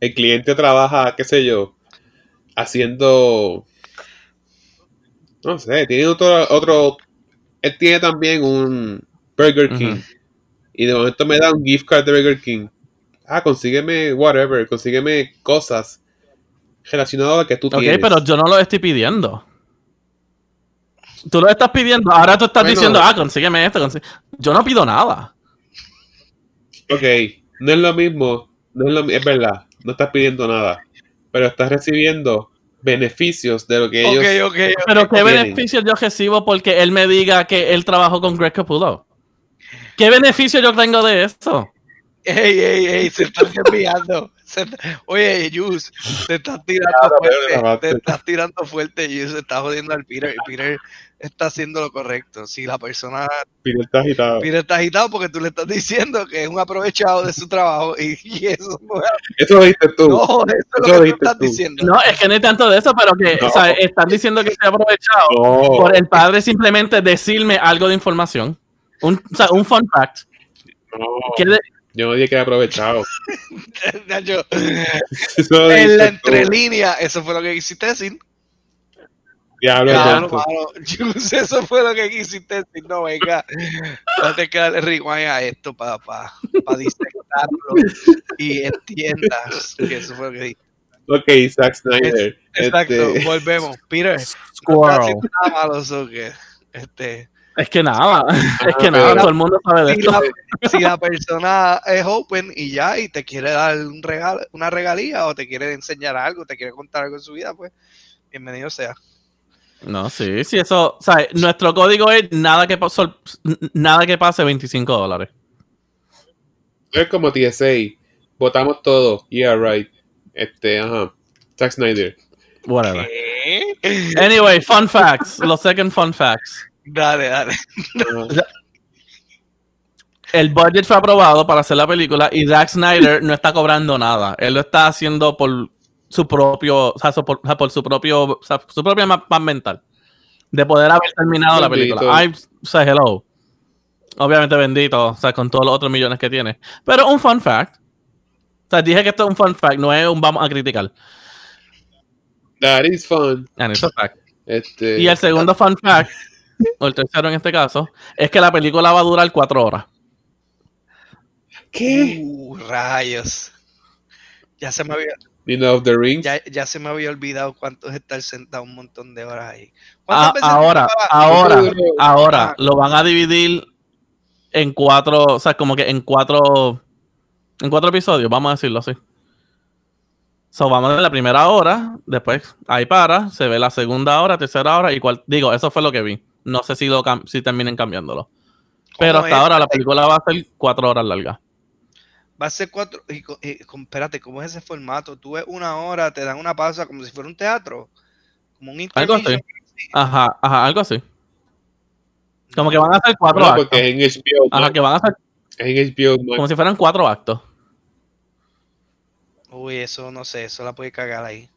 El cliente trabaja, qué sé yo, haciendo, no sé, tiene otro, otro, él tiene también un Burger King. Y de momento me da un gift card de Burger King. Ah, consígueme whatever, consígueme cosas relacionadas a lo que tú Ok, tienes. pero yo no lo estoy pidiendo. Tú lo estás pidiendo, ahora tú estás Bueno. diciendo, ah, consígueme esto. consí-". Yo no pido nada. Ok, no es lo mismo, no es, lo, es verdad, no estás pidiendo nada, pero estás recibiendo beneficios de lo que ellos... Ok, ok, ok. Pero ¿qué tienen. beneficio yo recibo porque él me diga que él trabajó con Greg Capullo? ¿Qué beneficio yo tengo de eso? Ey, ey, ey, se están desviando. Se está- Oye, Yus, te estás tirando Claro, fuerte. Te estás tirando fuerte, Yus. Se está jodiendo al Peter. Peter está haciendo lo correcto. Si la persona. Peter está agitado. Peter está agitado porque tú le estás diciendo que es un aprovechado de su trabajo. Y, y eso no es. Eso lo dijiste tú. No, eso es lo que tú estás tú. diciendo. No, es que no hay tanto de eso, pero que No. o sea, están diciendo que se ha aprovechado No, por el padre simplemente decirme algo de información. Un, o sea, un fun fact. no, Que de- yo no dije que era aprovechado. En la entrelínea, eso fue lo que quisiste decir. Diablo, Claro, mano. Eso fue lo que quisiste decir. No, venga. No te que darle rewind a esto para pa, pa disectarlo y entiendas que eso fue lo que dije. Ok, Zack Snyder. Exacto, este, volvemos. Peter, no Squirrel. haciendo nada malo, so que, este, Es que nada, es que Ah, nada, todo el mundo sabe de si esto. la, si la persona es open y ya, y te quiere dar un regalo, una regalía o te quiere enseñar algo, te quiere contar algo en su vida, pues bienvenido sea. No, sí, sí, eso, o sea, nuestro código es nada que, nada que pase 25 dólares. es como TSA. Votamos todo. Yeah, right. Este, ajá. Zack Snyder. Whatever. ¿Qué? Anyway, fun facts, los second fun facts. Dale, dale. El budget fue aprobado para hacer la película y Zack Snyder no está cobrando nada. Él lo está haciendo por su propio, o sea, por, o sea, por su propio, o sea, su propia ma- paz mental. De poder haber terminado la película. I say hello. Obviamente bendito, o sea, con todos los otros millones que tiene. Pero un fun fact. O sea, dije que esto es un fun fact, no es un vamos a criticar. That is fun. And it's a fact. Este, Y el segundo fun fact, o el tercero en este caso, es que la película va a durar cuatro horas. ¿Qué? Uh, rayos. Ya se me había, Nino of the Rings. ya, ya se me había olvidado cuánto es estar sentado un montón de horas ahí. A- ¿Cuántas veces Ah, ahora, ahora, ahora, Ah. lo van a dividir en cuatro, o sea, como que en cuatro, en cuatro episodios, vamos a decirlo así. So, vamos a ver la primera hora, después ahí para, se ve la segunda hora, tercera hora y cual, digo, eso fue lo que vi. No sé si lo cam- si terminen cambiándolo. Pero ¿Cómo hasta es? ahora la película va a ser cuatro horas larga. Va a ser cuatro. Y, y con- espérate, ¿cómo es ese formato? Tú ves una hora, te dan una pausa como si fuera un teatro. Como un Algo así. Ajá, ajá, algo así. Como que van a ser cuatro No, actos. porque en HBO. Ajá, que van a ser Es en HBO. Max. como si fueran cuatro actos. Uy, eso no sé, eso la puede cagar ahí.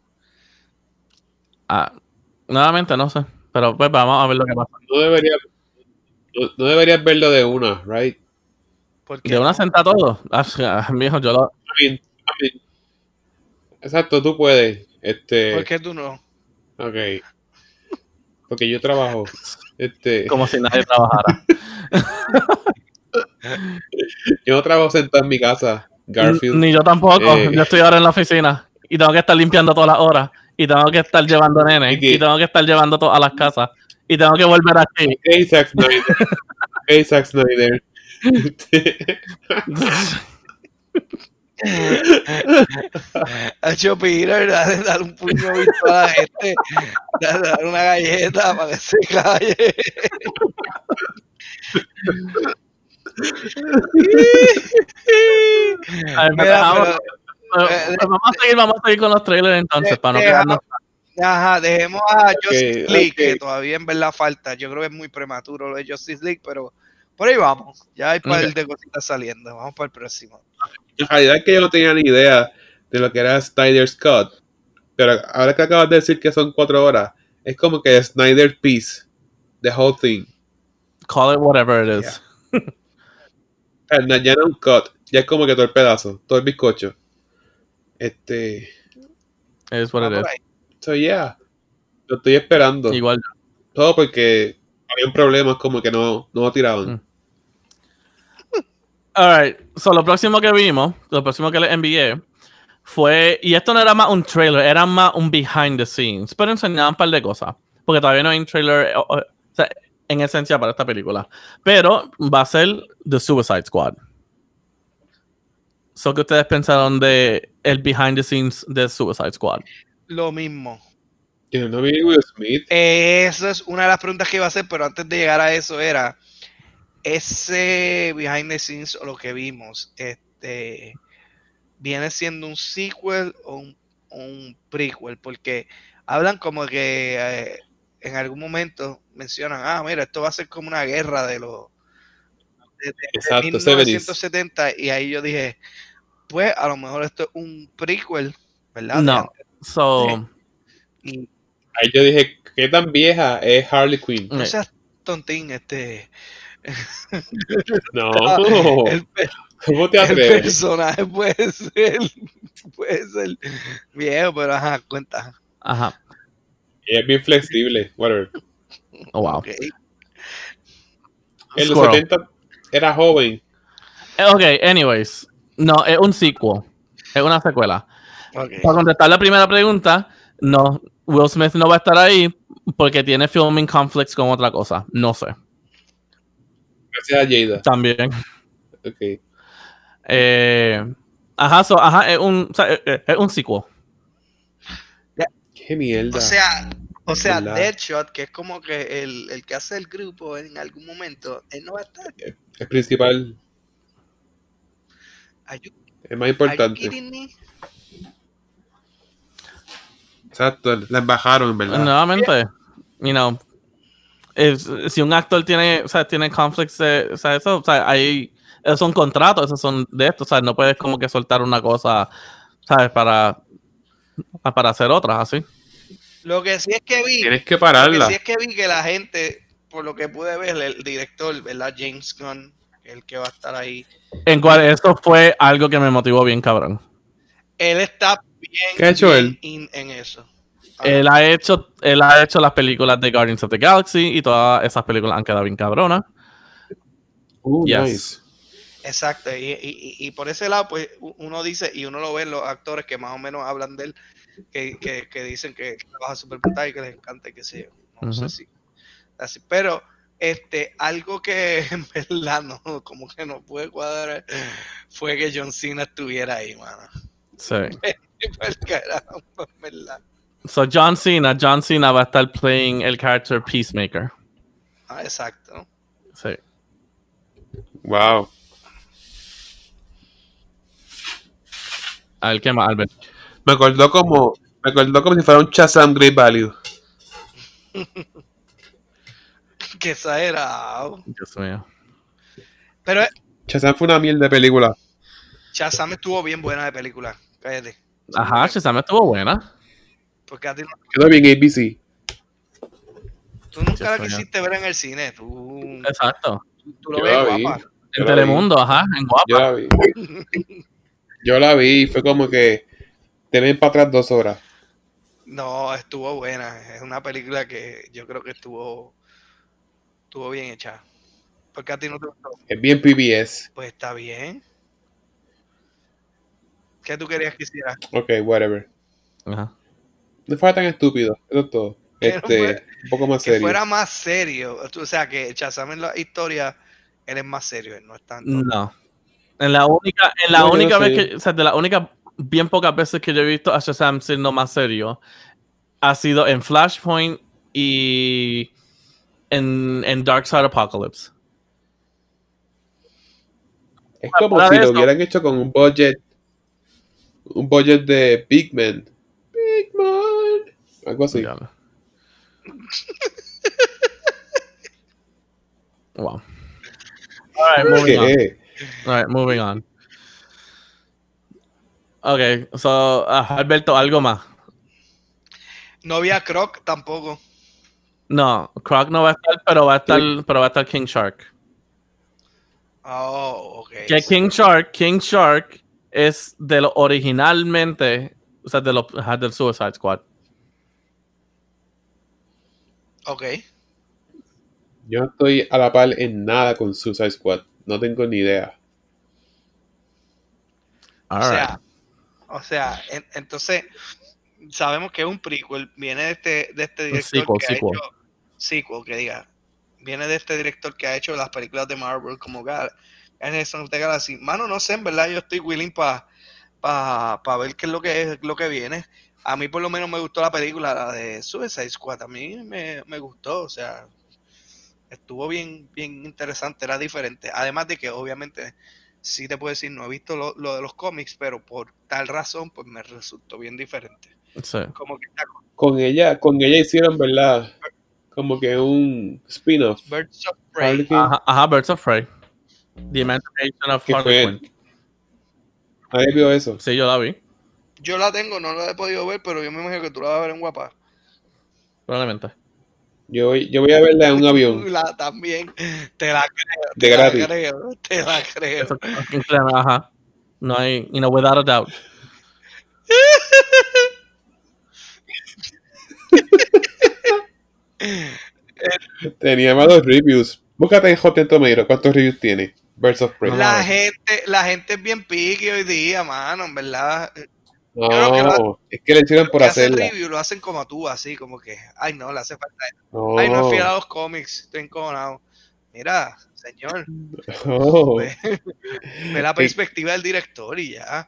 Ah, nuevamente no sé. Pero pues vamos a ver lo que pasa. No debería, no, no deberías verlo de una, right? Porque De una senta todo. Ah, ah, mijo, yo lo. Exacto, tú puedes. Este, ¿Por qué tú no? ok. Porque yo trabajo. Este, Como si nadie trabajara. yo no trabajo sentado en mi casa, Garfield. Ni yo tampoco. Eh. Yo estoy ahora en la oficina. Y tengo que estar limpiando todas las horas. Y tengo que estar llevando nenes. ¿Y qué? Y tengo que estar llevando todo a las casas. Y tengo que volver aquí. Hey, Zack Snyder. hey, Zack Snyder. A hecho Peter, dale, dale un puño virtual a la gente, dale, dale una galleta para que se calle. Ay, me Mira, pero- Pues, eh, vamos a seguir, vamos a seguir con los trailers entonces, para no deja- quedarnos. Ajá, dejemos a Justice League, que todavía en verdad falta. Yo creo que es muy prematuro lo de Justice League, pero por ahí vamos. Ya hay un par Ok. de cositas saliendo. Vamos para el próximo. En realidad es que yo no tenía ni idea de lo que era Snyder's Cut. Pero ahora que acabas de decir que son cuatro horas, es como que Snyder Piece. The whole thing. Call it whatever it is. Sea, no- ya no es un cut. Ya es como que todo el pedazo, todo el bizcocho. Este. It is what it is. ahí. So, yeah. Lo estoy esperando. Igual. Todo porque había problemas como que no, no lo tiraban. Mm. Alright, so lo próximo que vimos, lo próximo que les envié fue, y esto no era más un trailer, era más un behind the scenes, pero enseñaban un par de cosas, porque todavía no hay un trailer o- o sea, en esencia para esta película, pero va a ser The Suicide Squad. So, ¿qué ustedes pensaron de el behind the scenes de Suicide Squad? Lo mismo. Que no vi Will Smith. Eh, Esa es una de las preguntas que iba a hacer, pero antes de llegar a eso era ese behind the scenes o lo que vimos, este viene siendo un sequel o un, un prequel, porque hablan como que eh, en algún momento mencionan, ah, mira, esto va a ser como una guerra de los de, de- de Exacto, 1970 y ahí yo dije, pues a lo mejor esto es un prequel, ¿verdad? No. So, Y Ahí yo dije, ¿qué tan vieja es Harley Quinn? no seas tontín, este No. el, pe- ¿Cómo te el atreves? personaje puede ser, puede ser viejo, pero ajá, cuenta. ajá. Es bien flexible. Whatever. Oh, wow. En los Squirrel. 70 era joven. Eh, Ok, anyways. No, es un sequel. Es una secuela. Para contestar la primera pregunta, no, Will Smith no va a estar ahí porque tiene filming conflicts con otra cosa. No sé. Gracias a Jada. También. Ok. Eh, ajá, so, ajá, es un, o sea, es, es- es un sequel. Qué mierda. O sea, o sea, ¿Verdad? Deadshot, que es como que el, el que hace el grupo en algún momento, él no va a estar. el principal you, es más are you importante. Exacto, la embajaron, en verdad. Nuevamente, you know, es- si un actor tiene, o sea, tiene conflicts, de- o sea, eso, o sea, hay, esos son contratos, esos son de esto, ¿sabes? No puedes como que soltar una cosa, ¿sabes? Para, para hacer otras, así. Lo que sí es que vi, Tienes que lo que pararla. sí es que vi que la gente, por lo que pude ver, el director, ¿verdad? James Gunn, el que va a estar ahí, En cual, eso fue algo que me motivó bien, cabrón. él está bien, ¿Qué ha hecho bien él? in- en eso. Él ha hecho, él ha hecho las películas de Guardians of the Galaxy y todas esas películas han quedado bien cabronas. Uh, Yes. nice. Exacto, y, y- y- y por ese lado, pues uno dice, y uno lo ve en los actores que más o menos hablan de él, que, que, que dicen que trabaja súper brutal y que les encanta y que sí, no Ujú. sé si. Así, pero este, algo que en verdad no, como que no puede cuadrar, fue que John Cena estuviera ahí, mano. Sí. Carajo, en verdad. So John Cena, John Cena va a estar playing el character Peacemaker. Ah, exacto. Sí. Wow. A ver qué más, Albert. Me acordó como, me acordó como si fuera un Shazam Great Value. Que exagerado. Dios mío. Pero eh, Shazam fue una mierda de película. Shazam estuvo bien buena de película. Cállate. Ajá, Shazam estuvo buena. Porque a ti no- Quedó bien ABC. tú nunca la quisiste ver en el cine. Tú, Exacto. tú lo Yo ves la vi. guapa. En la vi. Telemundo, ajá, en Guapa. Yo la vi. Yo la vi y fue como que te ven para atrás dos horas. No, estuvo buena. Es una película que yo creo que estuvo, estuvo bien hecha. Porque a ti no te gustó. Es bien PBS. Pues está bien. ¿Qué tú querías que hiciera? Ok, whatever. Ajá. No fuera tan estúpido. Eso es todo. Que no Este, fuera- un poco más Que serio. fuera más serio. O sea, que Shazam en la historia, él es más serio. Él no es tanto. No. En la única, en la No, única vez que, o sea, de las únicas bien pocas veces que yo he visto a Shazam siendo más serio, ha sido en Flashpoint y en, en Dark Side Apocalypse. Es como Para si eso- lo hubieran hecho con un budget. Un budget de Big Man. Big Man. Algo así. Wow. Alright, moving on. ¿Qué? Alright, moving on. Okay, so, ah, Alberto, algo más. No había Croc tampoco. No, Croc no va a estar, pero va a estar, pero va a estar King Shark. Oh, ok. Que King Shark, King Shark es de lo originalmente, o sea, de lo, ajá, del Suicide Squad. Ok. Yo no estoy a la par en nada con Suicide Squad. No tengo ni idea. O sea, o sea, en- entonces sabemos que es un prequel, viene de este, de este director sequel, que sequel. ha hecho sequel, que diga, viene de este director que ha hecho las películas de Marvel como Gal, Guardians of the Galaxy. Mano, no sé, en verdad yo estoy willing para pa, pa ver qué es lo que es lo que viene. A mí por lo menos me gustó la película, la de Suicide Squad, a mí me, me gustó, o sea, estuvo bien, bien interesante, era diferente. Además de que obviamente sí te puedo decir, no he visto lo, lo de los cómics, pero por tal razón, pues me resultó bien diferente. Sí. Como que está Con ella, con ella hicieron, ¿verdad? Como que un spin-off. Birds of Prey. Ajá, ajá, Birds of Prey. The Emancipation of ¿Qué Harley fue? Quinn. Nadie vio eso. Sí, yo la vi, Yo la tengo, no la he podido ver, pero yo me imagino que tú la vas a ver en guapa. probablemente. Yo voy, yo voy a verla en un avión. La también. Te la creo. De te gratis. La creo, te la creo. Eso- Ajá. No hay, you know, without a doubt. Tenía malos reviews. Búscate en Hot Tomato cuántos reviews tiene. Birds of Prey. La gente, la gente es bien piqui hoy día, mano, en verdad. No, creo que lo- es que le hicieron por hacerla. review lo hacen como tú, así, como que, ay no, le hace falta. No, Ay, no fiel a los cómics, estoy encojonado. Mira, señor, no. ve, ve la perspectiva del director y ya.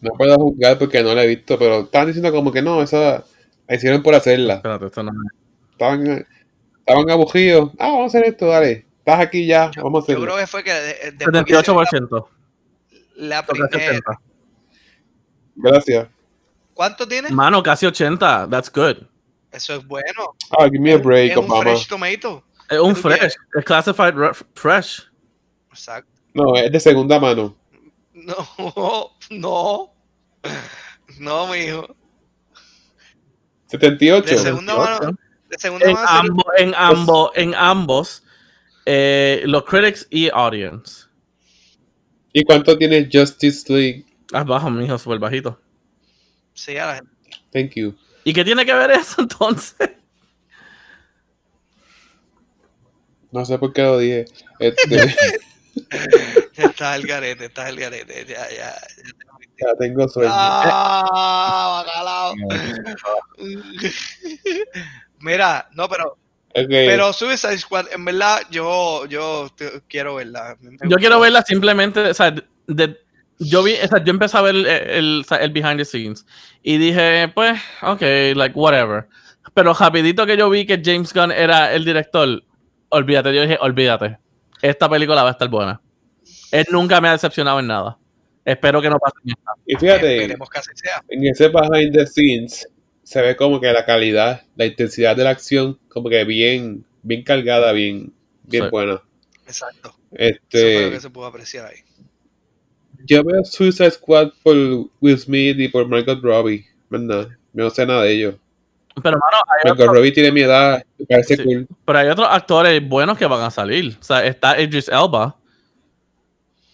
No puedo juzgar porque no la he visto, pero estaban diciendo como que no, esa la hicieron por hacerla. Espérate, esto no Estaban, estaban aburridos. Ah, vamos a hacer esto, dale. Estás aquí ya, Yo, vamos a yo hacerlo. creo que fue que de- de- después que 78%. la, la primera. 70. Gracias. ¿Cuánto tiene? Mano, casi 80. That's good. Eso es bueno. Ah, give me a break, es un Obama. fresh tomato. Es un ¿Tú fresh. Es classified re- fresh. Exacto. No, es de segunda mano. No, no. No, mijo. 78. De segunda mano. De segunda En, mano. ambos, en ambos, en ambos, eh, los critics y audience. ¿Y cuánto tiene Justice League? Ah, bajo, mijo, súper bajito. Sí, a la gente. Thank you. ¿Y qué tiene que ver eso entonces? No sé por qué lo dije. Este, Estás el garete, estás el garete. Ya, ya. ya tengo sueño. Ah, bacalao. Mira, no, pero, pero Suicide Squad, en verdad, yo, yo quiero verla. Me Yo quiero verla simplemente, o sea, de- yo vi, o sea, yo empecé a ver el, el, behind the scenes y dije, pues, ok, like, whatever. Pero rapidito que yo vi que James Gunn era el director, olvídate, yo dije, olvídate, esta película va a estar buena. Él nunca me ha decepcionado en nada. Espero que no pase en esta. Y fíjate, Esperemos que así sea. en ese behind the scenes se ve como que la calidad, la intensidad de la acción, como que bien, bien cargada, bien, bien Sí. buena. Exacto. Eso fue lo Este, que se pudo apreciar ahí. Yo veo Suicide Squad por Will Smith y por Margot Robbie, ¿verdad? No sé nada de ellos. Pero, mano, hay Margot otro- Robbie tiene mi edad, me parece Sí. cool. pero hay otros actores buenos que van a salir. O sea, está Idris Elba.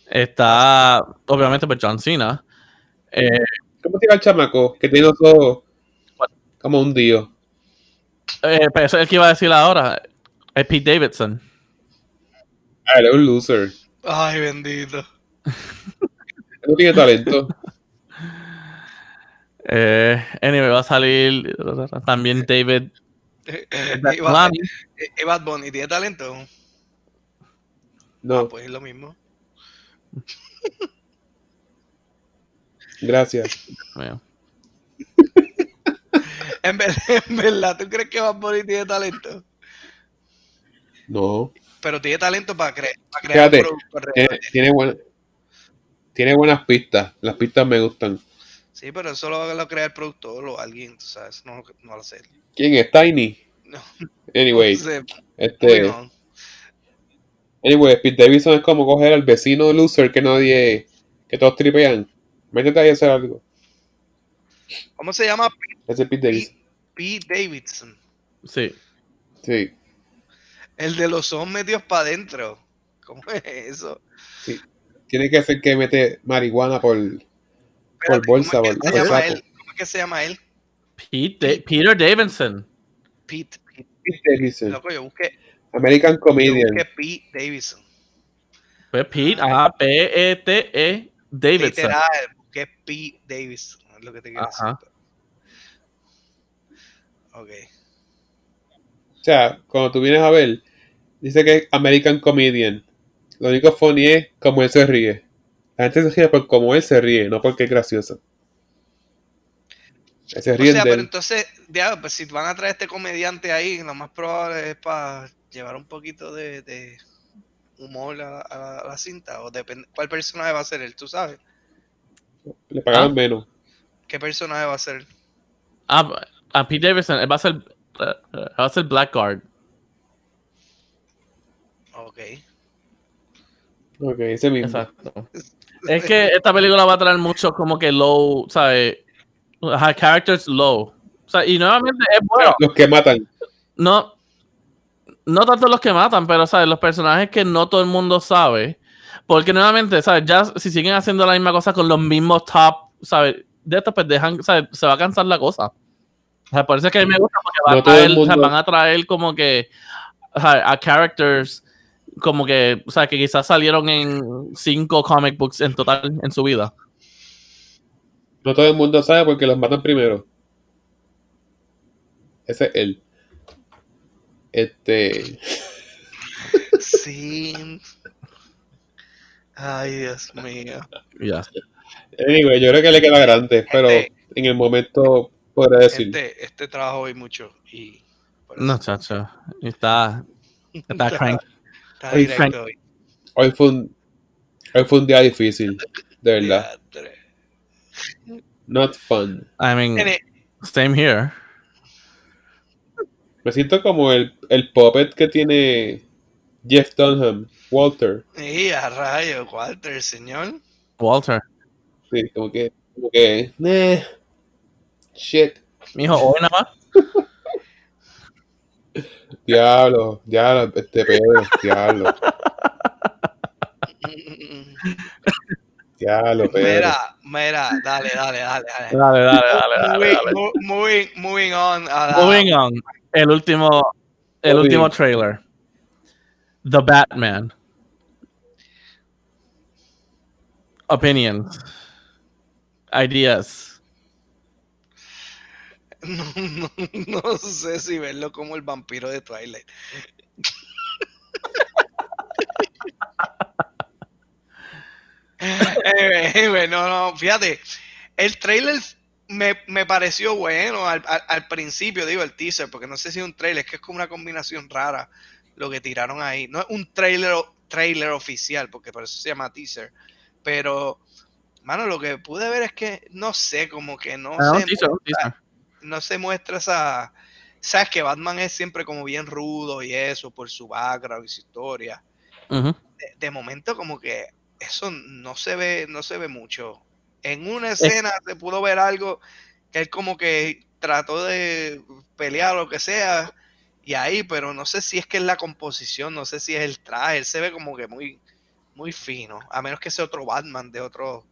Está, obviamente, pues John Cena. Eh, ¿Cómo se llama el chamaco? Que tiene los ojos como un dios. eh, pero eso es el que iba a decir ahora. Es Pete Davidson. Ah, es un loser. Ay, bendito. No tiene talento. Eh, anyway, va a salir también David Y Bad, Lamy. y Bad Bunny tiene talento. No, Pues es lo mismo. gracias. Bueno, En verdad, en verdad, ¿tú crees que Bad Bunny tiene talento? No. Pero tiene talento para, cre- para crear Fíjate, un producto. Tiene, tiene, buena- tiene buenas pistas. Las pistas me gustan. Sí, pero eso lo, lo crea el productor o alguien, tú sabes, no, no lo sé. ¿Quién es? Tiny. No, Anyway, no sé, este, bueno, anyway, Pete Davidson es como coger al vecino loser que nadie, que todos tripean. Métete ahí a hacer algo. ¿Cómo se llama? Ese es Pete Davidson. Pete Davidson. sí. Sí, El de los ojos metidos para adentro. ¿Cómo es eso? sí. Tiene que ser que mete marihuana por. Espérate, bolsa, ¿cómo es que por- se por llama saco. él? ¿Cómo es que se llama él? Pete Peter Davidson. Pete. Pete. Pete Davidson. Loco, yo busqué, American yo Comedian. busqué Pete Davidson. Pues Pete, ajá, P-E-T-E Davidson. Literal, busqué Pete Davidson. Es lo que te quiero Ajá. decir. Ok. O sea, cuando tú vienes a ver, dice que es American Comedian. Lo único funny es como él se ríe. La gente se ríe por cómo él se ríe, no porque es gracioso. Él se O ríe sea, de pero él. entonces, ya, pues si van a traer este comediante ahí, lo más probable es para llevar un poquito de, de humor a, a- a la cinta. O depende, ¿cuál personaje va a ser él? ¿Tú sabes? Le pagaban Ah. menos. ¿Qué personaje va a ser? Ah, a Pete Davidson, él va a ser, eh, va a ser Blackguard. Ok. Ok, ese mismo. Exacto. Es que esta película va a traer mucho como que low, ¿sabes? Ajá, characters low. O sea, y nuevamente es bueno. Los que matan. No, no tanto los que matan, pero, ¿sabes? Los personajes que no todo el mundo sabe. Porque nuevamente, ¿sabes? Ya si siguen haciendo la misma cosa con los mismos top, ¿sabes? De esto, pues dejan, ¿sabes? Se va a cansar la cosa. O sea, por eso es que a mí me gusta porque van, No a, traer, o sea, van a traer como que a characters como que, o sea, que quizás salieron en cinco comic books en total en su vida. No todo el mundo sabe porque los matan primero. Ese es él. Este. Sí. Ay, Dios mío. Ya. Anyway, yo creo que le queda grande, pero Este- en el momento podré decir. Este, este trabajo hoy mucho y No, chacho. Está, está crank. Está Frank. hoy. Hoy fue un, hoy fue un día difícil, de verdad. Not fun. I mean, same here. Me siento como el, el puppet que tiene Jeff Dunham, Walter. Y a rayo, Walter, señor. Walter. Sí, como que, como que, nah, shit, Mijo, hoy nada más. diablo, diablo, este Pedro, diablo, diablo, Pedro. Mira, mira, dale, dale, dale, dale. Dale, dale, dale, dale, Moving, dale. mo- moving, moving on a la- Moving on. El último, el Moving. último trailer. The Batman. Opinions. Ideas. No, no, no sé si verlo como el vampiro de Twilight. Eh, eh, no, no, fíjate, el trailer me, me pareció bueno al, al- al principio, digo, el teaser, porque no sé si es un trailer, es que es como una combinación rara lo que tiraron ahí. No es un trailer, trailer oficial, porque por eso se llama teaser, pero, mano, lo que pude ver es que, no sé, como que no Ah, teaser, teaser. No se muestra esa. Sabes que Batman es siempre como bien rudo y eso, por su background y su historia. De, de momento, como que eso no se ve, no se ve mucho. En una escena se pudo ver algo que él como que trató de pelear o lo que sea, y ahí, pero no sé si es que es la composición, no sé si es el traje, él se ve como que muy, muy fino, a menos que sea otro Batman de otro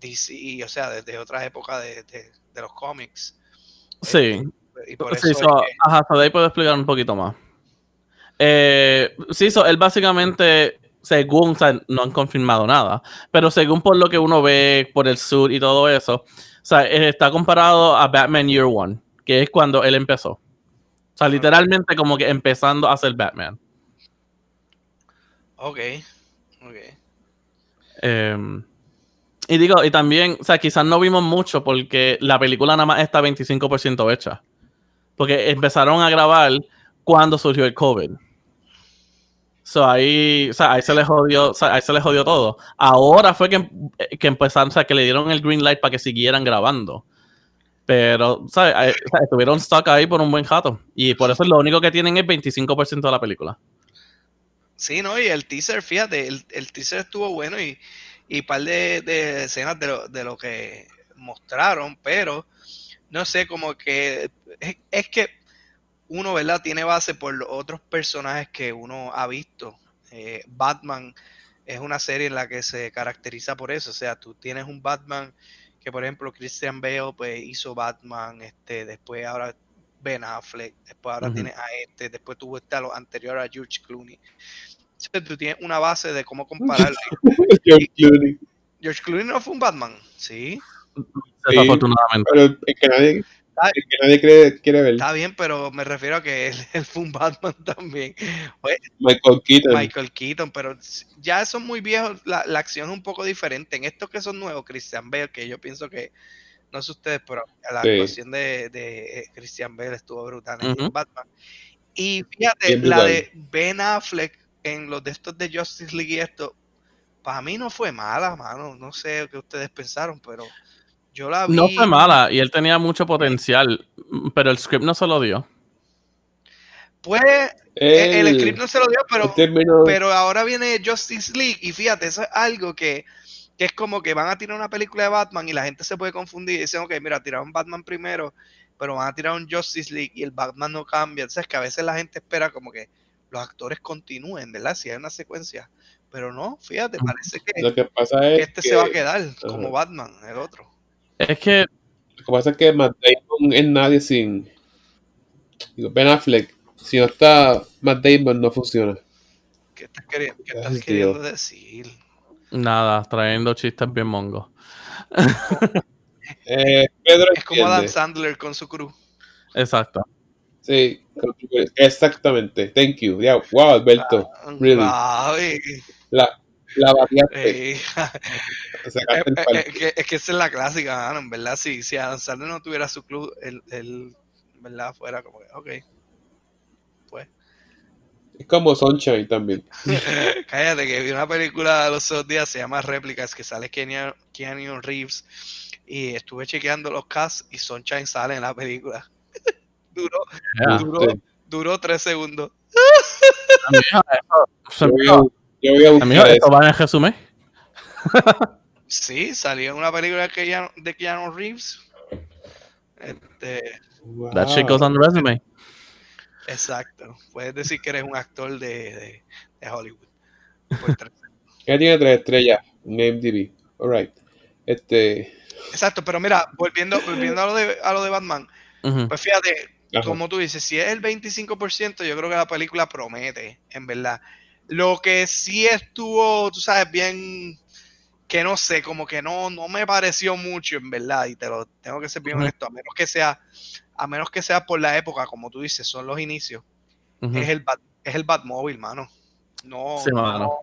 DC, o sea, desde otra época de, de- de los cómics. Sí. Y por Sí, eso so, es que- ajá, so de ahí puedo explicar un poquito más. Eh, sí, so, él básicamente, según, o sea, no han confirmado nada, pero según por lo que uno ve por el sur y todo eso, o sea, él está comparado a Batman Year One, que es cuando él empezó. O sea, literalmente como que empezando a ser Batman. Ok, ok. Eh, y digo, y también, o sea, quizás no vimos mucho porque la película nada más está 25% hecha. Porque empezaron a grabar cuando surgió el COVID. So ahí, o sea, ahí se les jodió, o sea, ahí se les jodió todo. Ahora fue que, que empezaron, o sea, que le dieron el green light para que siguieran grabando. Pero, ¿sabes? Ahí- o sea, estuvieron stuck ahí por un buen rato. Y por eso lo único que tienen es 25% de la película. Sí, ¿no? Y el teaser, fíjate, el, el teaser estuvo bueno y, y par de, de escenas de lo, de lo que mostraron, pero no sé, como que es, es que uno, ¿verdad? Tiene base por los otros personajes que uno ha visto. Eh, Batman es una serie en la que se caracteriza por eso, o sea, tú tienes un Batman que, por ejemplo, Christian Bale pues, hizo Batman, este, después ahora Ben Affleck, después ahora tienes a este, después tuvo este a lo anterior a George Clooney. Entonces, tú tienes una base de cómo compararlo. George Clooney. George Clooney no fue un Batman, sí, Desafortunadamente. Pero el que nadie, el que nadie quiere, quiere ver, está bien, pero me refiero a que él, él fue un Batman también. Oye, Michael Keaton. Michael Keaton, pero ya son muy viejos, la, la acción es un poco diferente. En estos que son nuevos, Christian Bale, que yo pienso que, no sé ustedes, pero la Sí. actuación de, de, eh, Christian Bale estuvo brutal en. Batman. Y fíjate, Bien la brutal. de Ben Affleck en los de estos de Justice League y esto, para mí no fue mala, mano. No sé qué ustedes pensaron, pero yo la vi. No fue mala y él tenía mucho potencial, pero el script no se lo dio. Pues el, El, script no se lo dio, pero Pero ahora viene Justice League y fíjate, eso es algo que, que es como que van a tirar una película de Batman y la gente se puede confundir y dicen, ok, mira, tiraron Batman primero, pero van a tirar un Justice League y el Batman no cambia. Entonces que a veces la gente espera como que los actores continúen, ¿verdad? Si hay una secuencia. Pero no, fíjate, parece que, Lo que pasa que es este que, se va a quedar como. Batman, el otro. Es que lo que pasa es que Matt Damon es nadie sin digo, Ben Affleck. Si no está Matt Damon no funciona. ¿Qué estás, queri- qué estás Ay, tío. queriendo decir? nada, trayendo chistes bien mongos. Eh, Pedro Es como Adam. Sandler con su crew. Exacto. Sí, exactamente. Thank you. Yeah, wow, Alberto. Really. Ay, La, la variante. eh, Sacaste el Es, que, es que esa es la clásica, en verdad. Si, si Adam Sandler no tuviera su club, él, él, verdad, fuera como que, ok, pues. Es como Sunshine también. Cállate, que vi una película los otros días, se llama Réplicas, que sale Keanu, Keanu Reeves. Y estuve chequeando los casts y Sunshine sale en la película. Duró, Yeah. duró, Sí. duró tres segundos. Amigo, eso- Yo voy a, yo voy a amigo, buscar esto eso. va en el resumen. Sí, salió en una película de Keanu, de Keanu Reeves. Este, That shit goes on the resume. exacto. Puedes decir que eres un actor de, de, de Hollywood. Ella tiene tres estrellas en IMDb. Alright. Este. Exacto, pero mira, volviendo, volviendo a, lo de, a lo de Batman, pues fíjate, ajá. como tú dices, si es el 25%, yo creo que la película promete, en verdad. Lo que sí estuvo, tú sabes, bien, que no sé, como que no, no me pareció mucho, en verdad, y te lo tengo que ser bien honesto, a menos que sea, a menos que sea por la época, como tú dices, son los inicios, es el Bat, es el Batmóvil, mano. No, Sí, mano. no,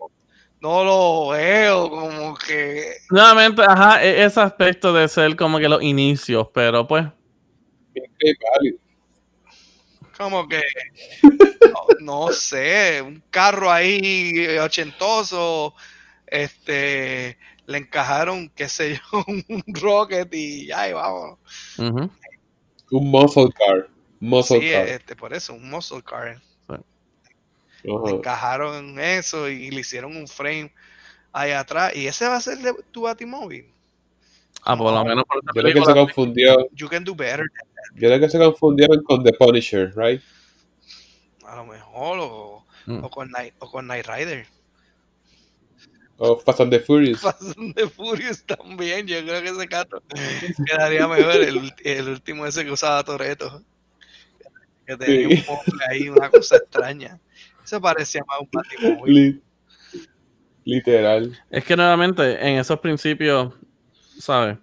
no lo veo como que Nuevamente, ajá, e- ese aspecto de ser como que los inicios, pero pues, que válido. Como que, no, no sé, un carro ahí ochentoso, este, le encajaron, qué sé yo, un rocket y ya, y vamos. Un muscle car. Muscle Sí, car. este, por eso, un muscle car. Le Ajá. encajaron eso y le hicieron un frame ahí atrás. Y ese va a ser de tu Batimóvil. ah, por lo menos por Yo creo que se confundió. You can do better. Yo creo que se confundieron con The Punisher, right? A lo mejor, o, Mm. o con, Night, o con Night Rider. O Fast and the Furious. Fast and the Furious también, yo creo que ese gato quedaría mejor el, el último ese que usaba Toreto. Que tenía Sí. un mofle ahí, una cosa extraña. Eso parecía más un Batimóvil. Li- Literal. Es que nuevamente, en esos principios, ¿sabes?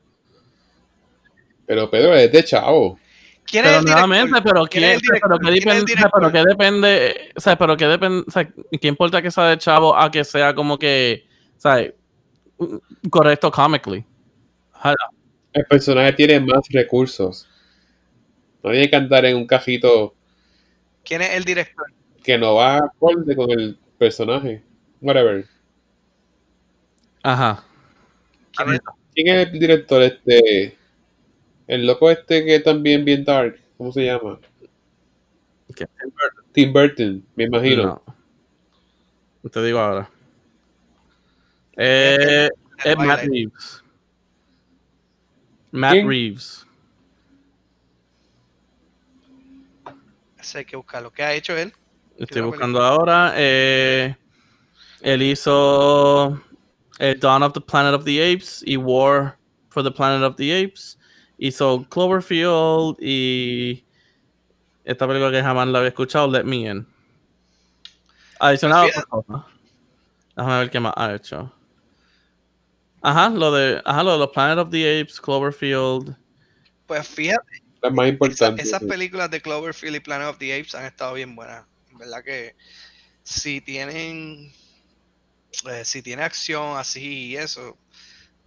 Pero Pedro es de chavo. ¿Quién es Pero el director? nuevamente, pero ¿Quién es el pero qué ¿Quién es el depende, pero qué depende, o sea, pero qué depende, o sea, ¿qué importa que sea de chavo a que sea como que, ¿sabes? Correcto comically. Ajá. El personaje tiene más recursos. No tiene que andar en un cajito ¿Quién es el director? que no va acorde con el personaje. Whatever. Ajá. ¿Quién es? ¿Quién es el director este? El loco este que también bien dark. ¿Cómo se llama? ¿Qué? Tim Burton, me imagino. No. Te digo ahora. Eh, es Matt. Reeves. Matt ¿Quién? Reeves. Hay que buscarlo. ¿Qué ha hecho él? Estoy buscando ahora. eh, él hizo eh, Dawn of the Planet of the Apes y War for the Planet of the Apes. Hizo Cloverfield y esta película que jamás la había escuchado, Let Me In. Adicionado. Déjame ver qué más ha hecho. Ajá, lo de, ajá, lo de los Planet of the Apes, Cloverfield. Pues fíjate, La más esa- importante. esas películas de Cloverfield y Planet of the Apes han estado bien buenas. En verdad que si tienen eh, si tiene acción así y eso,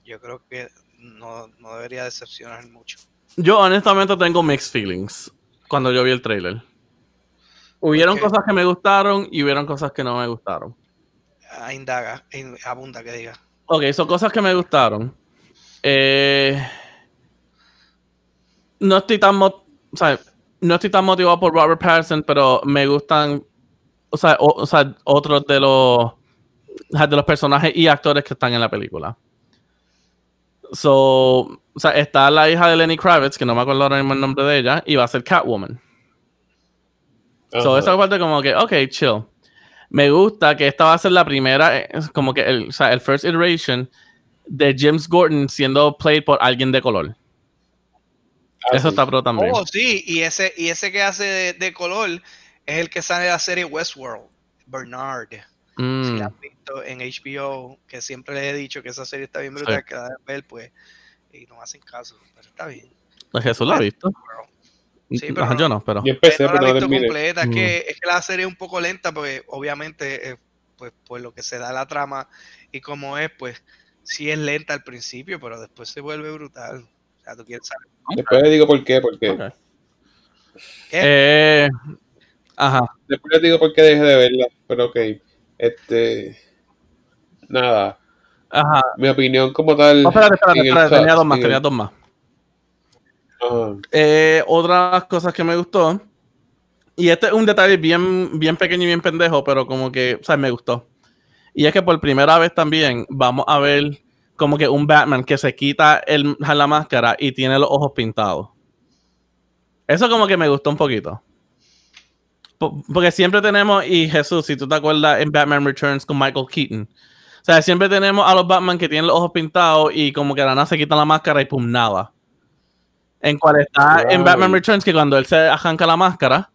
yo creo que no, no debería decepcionar mucho. Yo honestamente tengo mixed feelings cuando yo vi el trailer. Hubieron cosas que me gustaron y hubieron cosas que no me gustaron. Ah, indaga, in- abunda que diga. Ok, son cosas que me gustaron. Eh, no estoy tan mo- o sea, no estoy tan motivado por Robert Pattinson, pero me gustan o sea, o- o sea, otros de los de los personajes y actores que están en la película. So, o sea, está la hija de Lenny Kravitz, que no me acuerdo ahora mismo el nombre de ella, y va a ser Catwoman. So, Ajá. esa parte como que, ok, chill. Me gusta que esta va a ser la primera, eh, como que el, o sea, el first iteration de James Gordon siendo played por alguien de color. Ah, Eso sí. está pro también. Oh, sí, y ese, y ese que hace de, de color es el que sale de la serie Westworld, Bernard. Si Mm, la has visto en HBO, que siempre les he dicho que esa serie está bien brutal, Sí. que la deben ver, pues, y no hacen caso, pero está bien. pues Jesús lo ha visto. Sí, pero Ajá, yo no, pero. Yo empecé, no la pero he no visto completa, es, Mm. que, es que la serie es un poco lenta, porque obviamente, eh, pues, por lo que se da la trama y como es, pues, sí es lenta al principio, pero después se vuelve brutal. O sea, tú quieres saber. Después le digo por qué, porque Ok. ¿Qué? Eh, ajá. después le digo por qué dejé de verla, pero ok. Este nada, Ajá. mi opinión como tal. Oh, espérate, espérate, espérate, tenía dos más, en tenía dos más. Ajá. Eh, otras cosas que me gustó. Y este es un detalle bien, bien pequeño y bien pendejo, pero como que, o sea, me gustó. Y es que por primera vez también vamos a ver como que un Batman que se quita el, la máscara y tiene los ojos pintados. Eso como que me gustó un poquito. Po- Porque siempre tenemos, y Jesús, si tú te acuerdas en Batman Returns con Michael Keaton, o sea, siempre tenemos a los Batman que tienen los ojos pintados y como que la nada se quitan la máscara y pum, nada. En cual está en. Batman Returns que cuando él se arranca la máscara,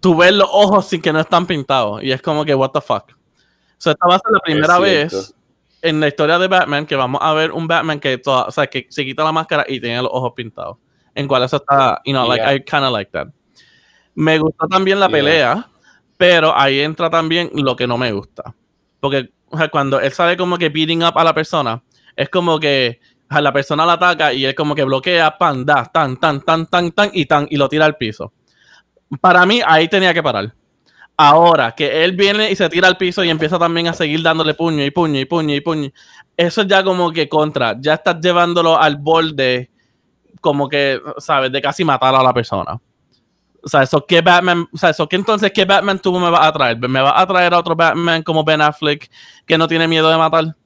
tú ves los ojos sin que no están pintados. Y es como que, what the fuck. O sea, esta va a ser la primera vez en la historia de Batman que vamos a ver un Batman que, toda- o sea, que se quita la máscara y tiene los ojos pintados. En cual eso está, you know, like. I kind of like that. Me gustó también la Yeah. pelea, pero ahí entra también lo que no me gusta. Porque o sea, cuando él sale como que beating up a la persona, es como que o sea, la persona la ataca y él como que bloquea, pan, da, tan, tan, tan, tan, tan y tan, y lo tira al piso. Para mí, ahí tenía que parar. Ahora que él viene y se tira al piso y empieza también a seguir dándole puño y puño y puño y puño, eso ya como que contra, ya estás llevándolo al borde, como que, ¿sabes? De casi matar a la persona. O sea, eso que Batman, o sea, eso que entonces, ¿qué Batman tú me vas a traer? ¿Me vas a traer a otro Batman como Ben Affleck que no tiene miedo de matar?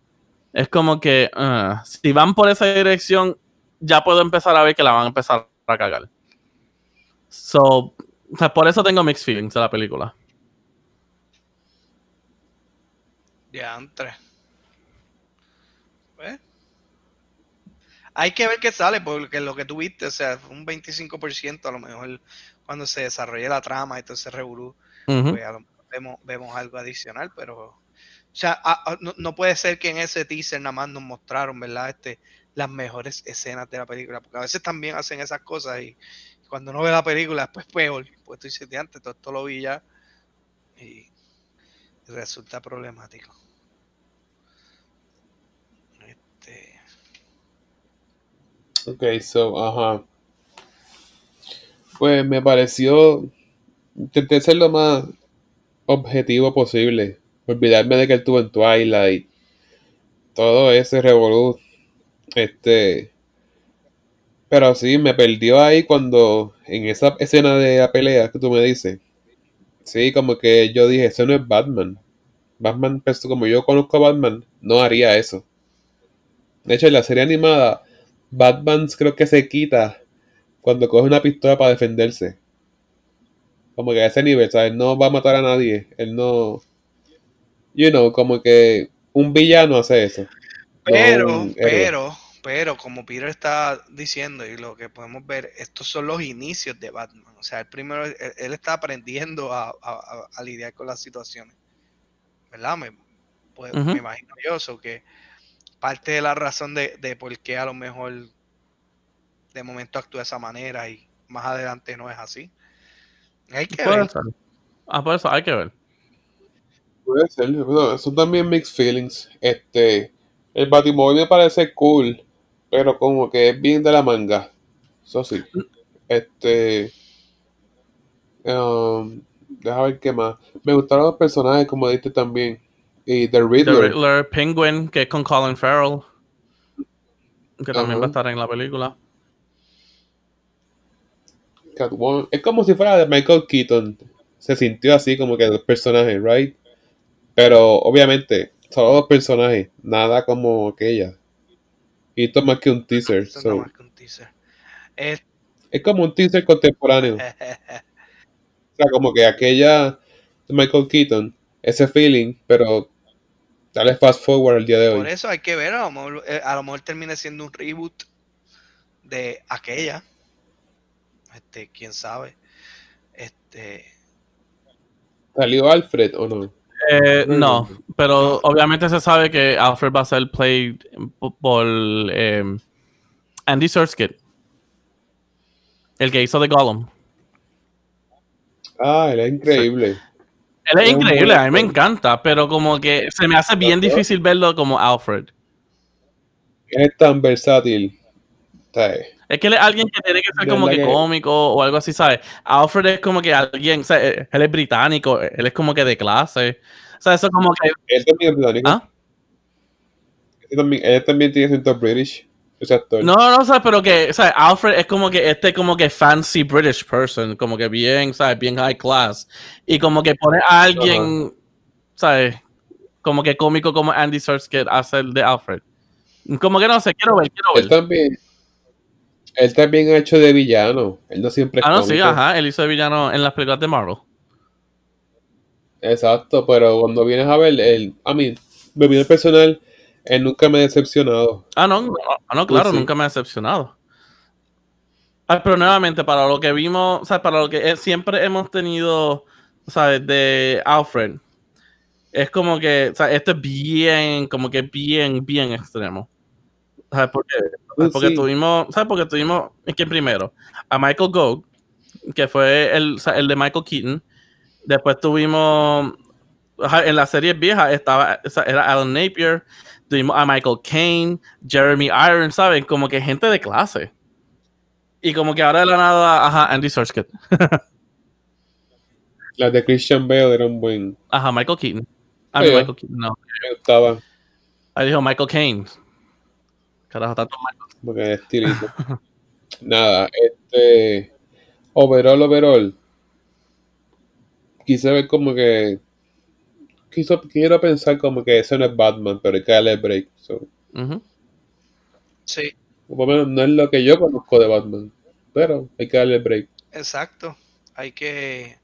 Es como que, ah, si van por esa dirección, ya puedo empezar a ver que la van a empezar a cagar. So, o sea, por eso tengo mixed feelings de la película. Diantre. Pues. Hay que ver qué sale, porque lo que tuviste, o sea, un 25% a lo mejor cuando se desarrolle la trama y todo ese revolú, pues a lo mejor vemos, vemos algo adicional, pero. O sea, a- a- no, no puede ser que en ese teaser nada más nos mostraron, ¿verdad? Este, las mejores escenas de la película, porque a veces también hacen esas cosas y cuando uno ve la película, pues peor. Pues tú dices, "De antes, todo esto lo vi ya y resulta problemático. Este, Ok, so, ajá. Pues me pareció. Intenté ser lo más objetivo posible. Olvidarme de que él estuvo en Twilight. Todo ese revolú. Este. Pero sí, me perdió ahí cuando. En esa escena de la pelea que tú me dices. Sí, como que yo dije, eso no es Batman. Batman, pues, como yo conozco a Batman, no haría eso. De hecho, en la serie animada, Batman creo que se quita cuando coge una pistola para defenderse. Como que a ese nivel, ¿sabes? No va a matar a nadie. Él no. You know, como que un villano hace eso. Pero, pero, pero, como Peter está diciendo y lo que podemos ver, estos son los inicios de Batman. O sea, el primero, él, él está aprendiendo a, a- a- a lidiar con las situaciones. ¿Verdad? Me, pues, me imagino yo, so que parte de la razón de, de por qué a lo mejor de momento actúa de esa manera y más adelante no es así. Hay que Puede ver. ser. Ah, por eso hay que ver. Puede ser, pero son también mixed feelings. Este, el Batimóvil me parece cool, pero como que es bien de la manga. Eso sí. Este, um, deja ver qué más. Me gustaron los personajes, como dijiste también. Y The The Riddler. Riddler, Penguin, que es con Colin Farrell. Que también Ajá. va a estar en la película. Catwoman. Es como si fuera de Michael Keaton. Se sintió así como que los personajes, right? Pero obviamente, solo dos personajes, nada como aquella. Y esto es más que un teaser. Esto es so, nada más que un teaser. Es- es como un teaser contemporáneo. O sea, como que aquella de Michael Keaton, ese feeling, pero dale fast forward al día de Por hoy. eso hay que ver, a lo mejor, eh, a lo mejor termine siendo un reboot de aquella. Este, quién sabe. Este, ¿Salió Alfred o no? Eh, no, pero obviamente se sabe que Alfred va a ser played po- por eh, Andy Serkis, el que hizo de Gollum. Ah, él es increíble. Él es increíble, a mí me encanta, pero como que se me hace bien difícil verlo como Alfred. Él es tan versátil. Sea, Es que él es alguien que tiene que ser como que, cómico o algo así, ¿sabes? Alfred es como que alguien, o sea, él es británico, él es como que de clase. O sea, eso como que... él también es británico. ¿Ah? Él también, él también tiene acento British. ese actor. No, no, ¿sabes? Pero que, o sea, Alfred es como que este como que fancy British person, como que bien, ¿sabes? Bien high class. Y como que pone a alguien, ¿sabes? Como que cómico como Andy Serkis hace el de Alfred. Como que no sé, quiero ver, quiero Él ver. también. Él también ha hecho de villano. Él no siempre es Ah, no, sí, ajá, él hizo de villano en las películas de Marvel. Exacto, pero cuando vienes a ver, él, a mí, mi opinión personal, él nunca me ha decepcionado. Ah, no, no, ah, no, claro, Sí, nunca me ha decepcionado. Ah, pero nuevamente, para lo que vimos, o sea, para lo que siempre hemos tenido, ¿sabes? De Alfred, es como que, o sea, esto es bien, como que bien, bien extremo. ¿Sabes por qué? Pues Porque sí. tuvimos, ¿sabes? Porque tuvimos, ¿quién primero? A Michael Gough, que fue el, el de Michael Keaton. Después tuvimos, en la serie vieja estaba, era Alan Napier. Tuvimos a Michael Caine, Jeremy Irons, ¿saben? Como que gente de clase. Y como que ahora de la nada, ajá, Andy Serkis. Las de Christian Bale eran buen. Ajá, Michael Keaton. Ah, Sí. Michael Keaton, no. Me gustaba, Ahí dijo Michael Caine. Carajo, tanto Michael. porque es estilito. Nada, este. Overall, overall. Quise ver como que. Quiso, quiero pensar como que ese no es Batman, pero hay que darle break. So. Sí, por lo menos no es lo que yo conozco de Batman, pero hay que darle break. exacto. Hay que,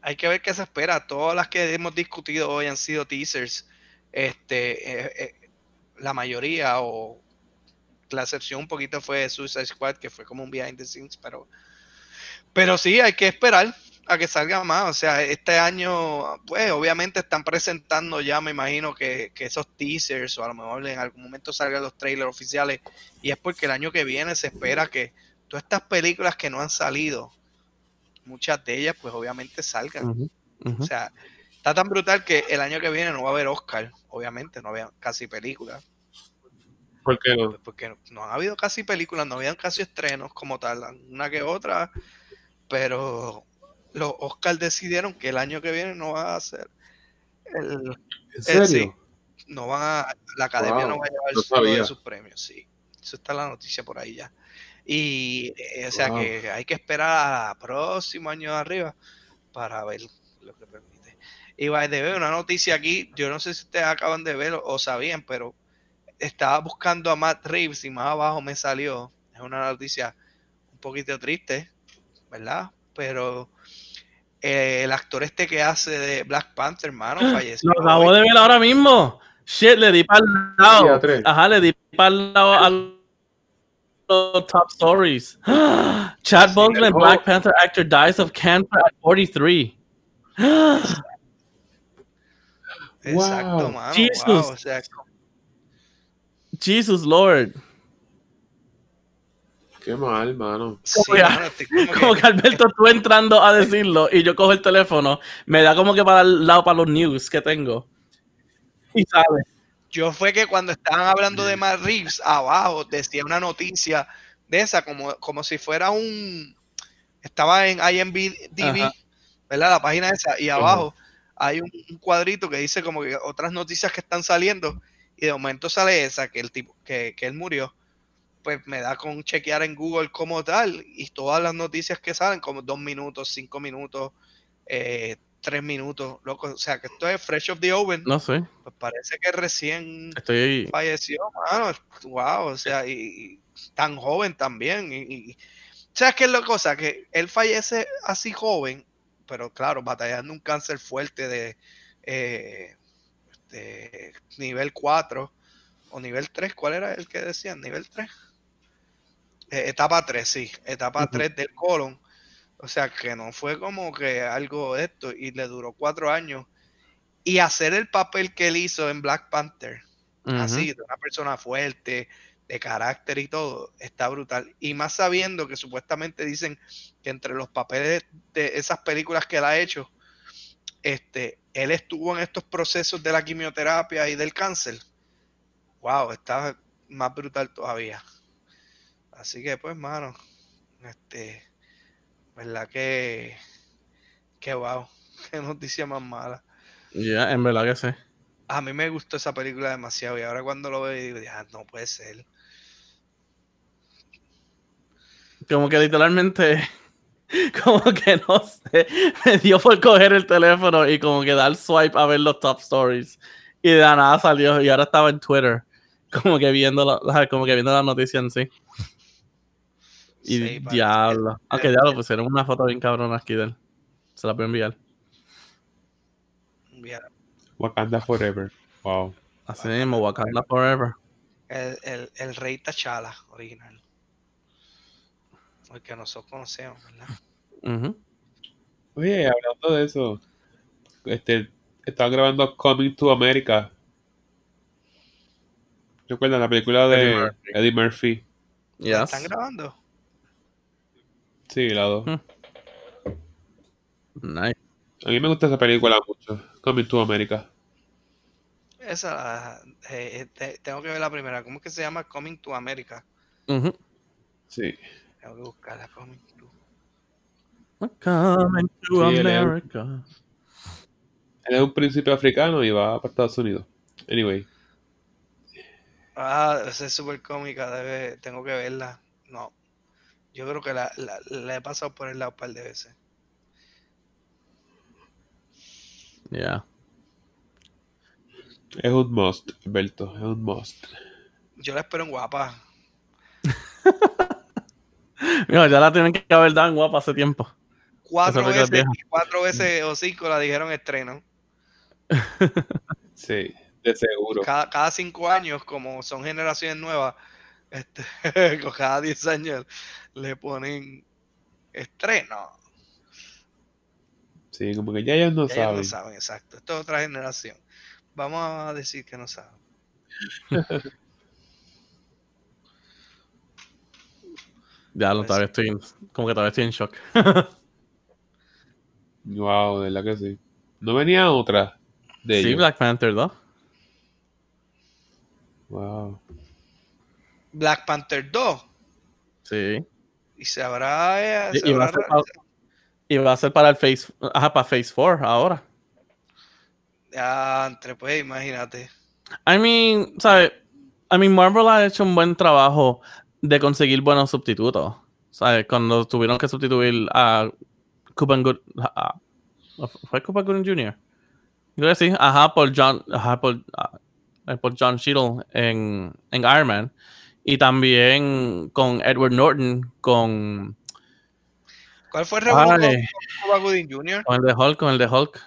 hay que ver qué se espera. Todas las que hemos discutido hoy han sido teasers. Este, eh, eh, la mayoría o la excepción un poquito fue Suicide Squad, que fue como un behind the scenes, pero, pero sí, hay que esperar a que salga más. O sea, este año, pues obviamente están presentando ya, me imagino que, que esos teasers o a lo mejor en algún momento salgan los trailers oficiales. Y es porque el año que viene se espera que todas estas películas que no han salido, muchas de ellas, pues obviamente salgan. O sea, está tan brutal que el año que viene no va a haber Oscar, obviamente, no había casi películas, ¿Por qué no? pues porque no, no han habido casi películas, no habían casi estrenos como tal, una que otra, pero los Oscar decidieron que el año que viene no va a ser el, ¿En serio? sí, no van a, la academia no va a llevar de sus premios, sí. Eso está la noticia por ahí ya. Y eh, o sea Wow. que hay que esperar a próximo año de arriba para ver lo que permite. Y the way, una noticia aquí, yo no sé si ustedes acaban de ver o sabían, pero estaba buscando a Matt Reeves y más abajo me salió, es una noticia un poquito triste, ¿verdad? Pero eh, el actor este que hace de Black Panther, hermano, falleció. Lo acabo hoy. de ver ahora mismo. Shit, le di para el lado. Ajá, le di para el lado a los top stories. Chad Sí. Black Panther actor, dies of cancer at 43. Exacto, Wow. mano. Jesus. wow, o sea, Jesus Lord. Qué mal, mano. sí, Como que- mano, estoy como que- Como que Alberto, tú entrando a decirlo y yo cojo el teléfono, me da como que para el lado para los news que tengo. Y sabe. yo fue que cuando estaban hablando de Matt Reeves, abajo decía una noticia de esa, como, como si fuera un. Estaba en IMDb, Ajá. ¿verdad? La página esa, y abajo hay un, un cuadrito que dice como que otras noticias que están saliendo, y de momento sale esa, que el tipo, que, que él murió. Pues me da con chequear en Google como tal, y todas las noticias que salen, como dos minutos, cinco minutos, eh, tres minutos, loco. O sea que esto es fresh of the oven. No sé. Pues parece que recién Estoy. falleció, mano. Wow, o sea, y, y tan joven también. Y, y- ¿Sabes qué es la cosa? Que él fallece así joven, pero claro, batallando un cáncer fuerte de, eh, nivel 4 o nivel 3. ¿Cuál era el que decían? ¿Nivel 3? Eh, etapa 3, sí. Etapa. 3 del colon. O sea, que no fue como que algo de esto y le duró cuatro años. Y hacer el papel que él hizo en Black Panther, así, de una persona fuerte, de carácter y todo, está brutal. Y más sabiendo que supuestamente dicen que entre los papeles de esas películas que él ha hecho, este, él estuvo en estos procesos de la quimioterapia y del cáncer. Wow, está más brutal todavía. Así que pues, mano, este, verdad que, que wow, qué noticia más mala. Ya, en verdad que sí. A mí me gustó esa película demasiado y ahora cuando lo veo digo, "Ah, no puede ser. Como que literalmente, como que no sé, me dio por coger el teléfono y como que dar swipe a ver los top stories. Y de la nada salió y ahora estaba en Twitter, como que viendo, la- como que viendo la noticia en sí. Y Sí, diablo. que- Aunque ya lo pusieron una foto bien cabrona aquí de él. Se la voy a enviar. Mira, Wakanda Forever. Wow. Así mismo, Wakanda Forever. el, el, el rey T'Challa original. Que nosotros conocemos, ¿verdad? Ujú. Oye, hablando de eso, este, estaba grabando Coming to America. ¿Recuerdan la película de Eddie Murphy. Eddie Murphy? ¿La Yes. ¿Están grabando? Sí, la dos. Hmm. Nice. A mí me gusta esa película mucho. Coming to America. Esa, eh, eh, te- tengo que ver la primera. ¿Cómo es que se llama? Coming to America. Ujú. Sí. Tengo que buscarla. Coming to. Coming to Sí, él es- America. Él es un príncipe africano y va para Estados Unidos. Anyway. Ah, esa es súper cómica. Debe, tengo que verla. No. Yo creo que la, la, la he pasado por el lado un par de veces. Yeah. Es un must, Alberto. Es un must. Yo la espero en guapa. Mira, ya la tienen que haber dado en guapa hace tiempo. Cuatro veces, cuatro veces o cinco la dijeron estreno. Sí, de seguro. Cada, cada cinco años, como son generaciones nuevas, este, con cada diez años le ponen estreno. Sí, como que ya ellos no Ya ellos saben. no saben, exacto. Esto es otra generación. Vamos a decir que no saben. Ya lo Pues todavía estoy en- como que todavía estoy en shock. Wow, de verdad que sí. No venía otra de sí, ellos. Black Panther 2. Wow. Black Panther 2. Sí. Y se habrá. eh, Y, se y va a habrá- ser para, y va a ser para el Phase, ajá, para Phase 4 ahora. Ya, entre, pues, imagínate. I mean, ¿sabes? I mean, Marvel ha hecho un buen trabajo de conseguir buenos sustitutos. ¿Sabes? Cuando tuvieron que sustituir a Cuban Good. a- ¿Fue Cuban Gooding Jr.? Creo que sí. Ajá, por John, ajá, por, ah, eh, por John Cheadle en, en Iron Man. Y también con Edward Norton, con, ¿Cuál fue el revuelo con Cuba Gooding Jr.? con el de Hulk, con el de Hulk.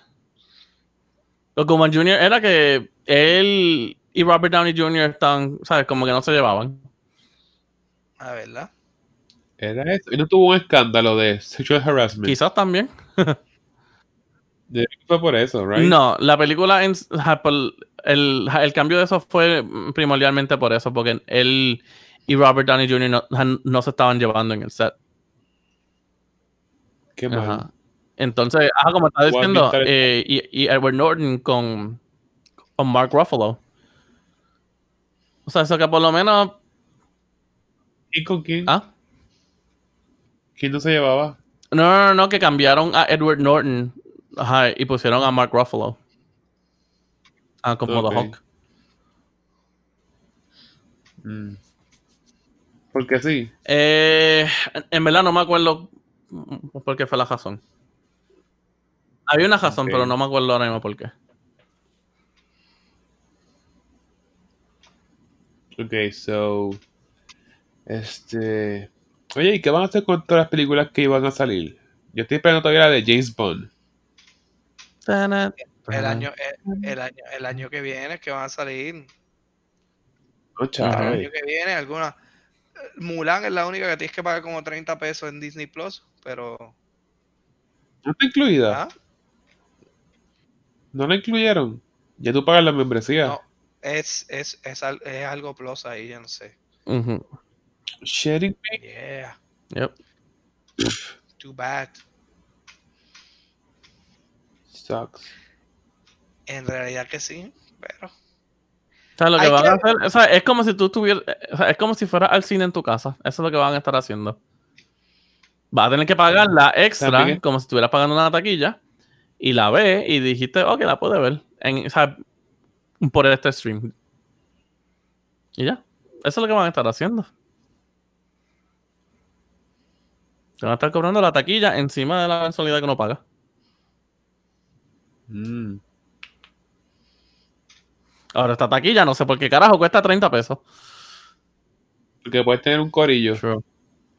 Lo Cuban Jr. era que él y Robert Downey Jr. estaban, ¿sabes? Como que no se llevaban. A verdad. Era eso. Y no tuvo un escándalo de sexual harassment. Quizás también. Fue por eso, right? No, la película, en, el, el cambio de eso fue primordialmente por eso, porque él y Robert Downey Jr. no, se estaban llevando en el set. Qué mal. Ajá. Entonces, ajá, como estaba diciendo, eh, y, y Edward Norton con, con Mark Ruffalo. O sea, eso que por lo menos. ¿Y con quién? Ah, ¿Quién no se llevaba? no, no, no, no, que cambiaron a Edward Norton ajá, y pusieron a Mark Ruffalo. Ah, como Ok. The Hulk. Mm. Porque sí. Eh, en verdad no me acuerdo por qué fue la razón. Había una razón, pero no me acuerdo ahora mismo por qué. Ok, so. Este. Oye, ¿y qué van a hacer con todas las películas que iban a salir? Yo estoy esperando todavía la de James Bond. El año, el, el año, el año que viene que van a salir. No, El chaval. año que viene, alguna. Mulan es la única que tienes que pagar como 30 pesos en Disney Plus, pero. ¿No está incluida? ¿ah? ¿No la incluyeron? Ya tú pagas la membresía. No, es, es, es, es algo plus ahí, yo no sé. Ujú. Sharing me. Yeah, Yep. too bad. Sucks. En realidad que sí, pero. O sea, lo que Hay van que- a hacer, o sea, es como si tú tuvieras, o sea, es como si fueras al cine en tu casa. Eso es lo que van a estar haciendo. Vas a tener que pagar la extra, como si estuvieras pagando una taquilla, y la ves y dijiste, ok, la puedes ver en, o sea, por este stream. Y ya. Eso es lo que van a estar haciendo. Te van a estar cobrando la taquilla encima de la mensualidad que uno paga. Mm. Ahora, esta taquilla, no sé por qué carajo, cuesta 30 pesos. Porque puedes tener un corillo. True.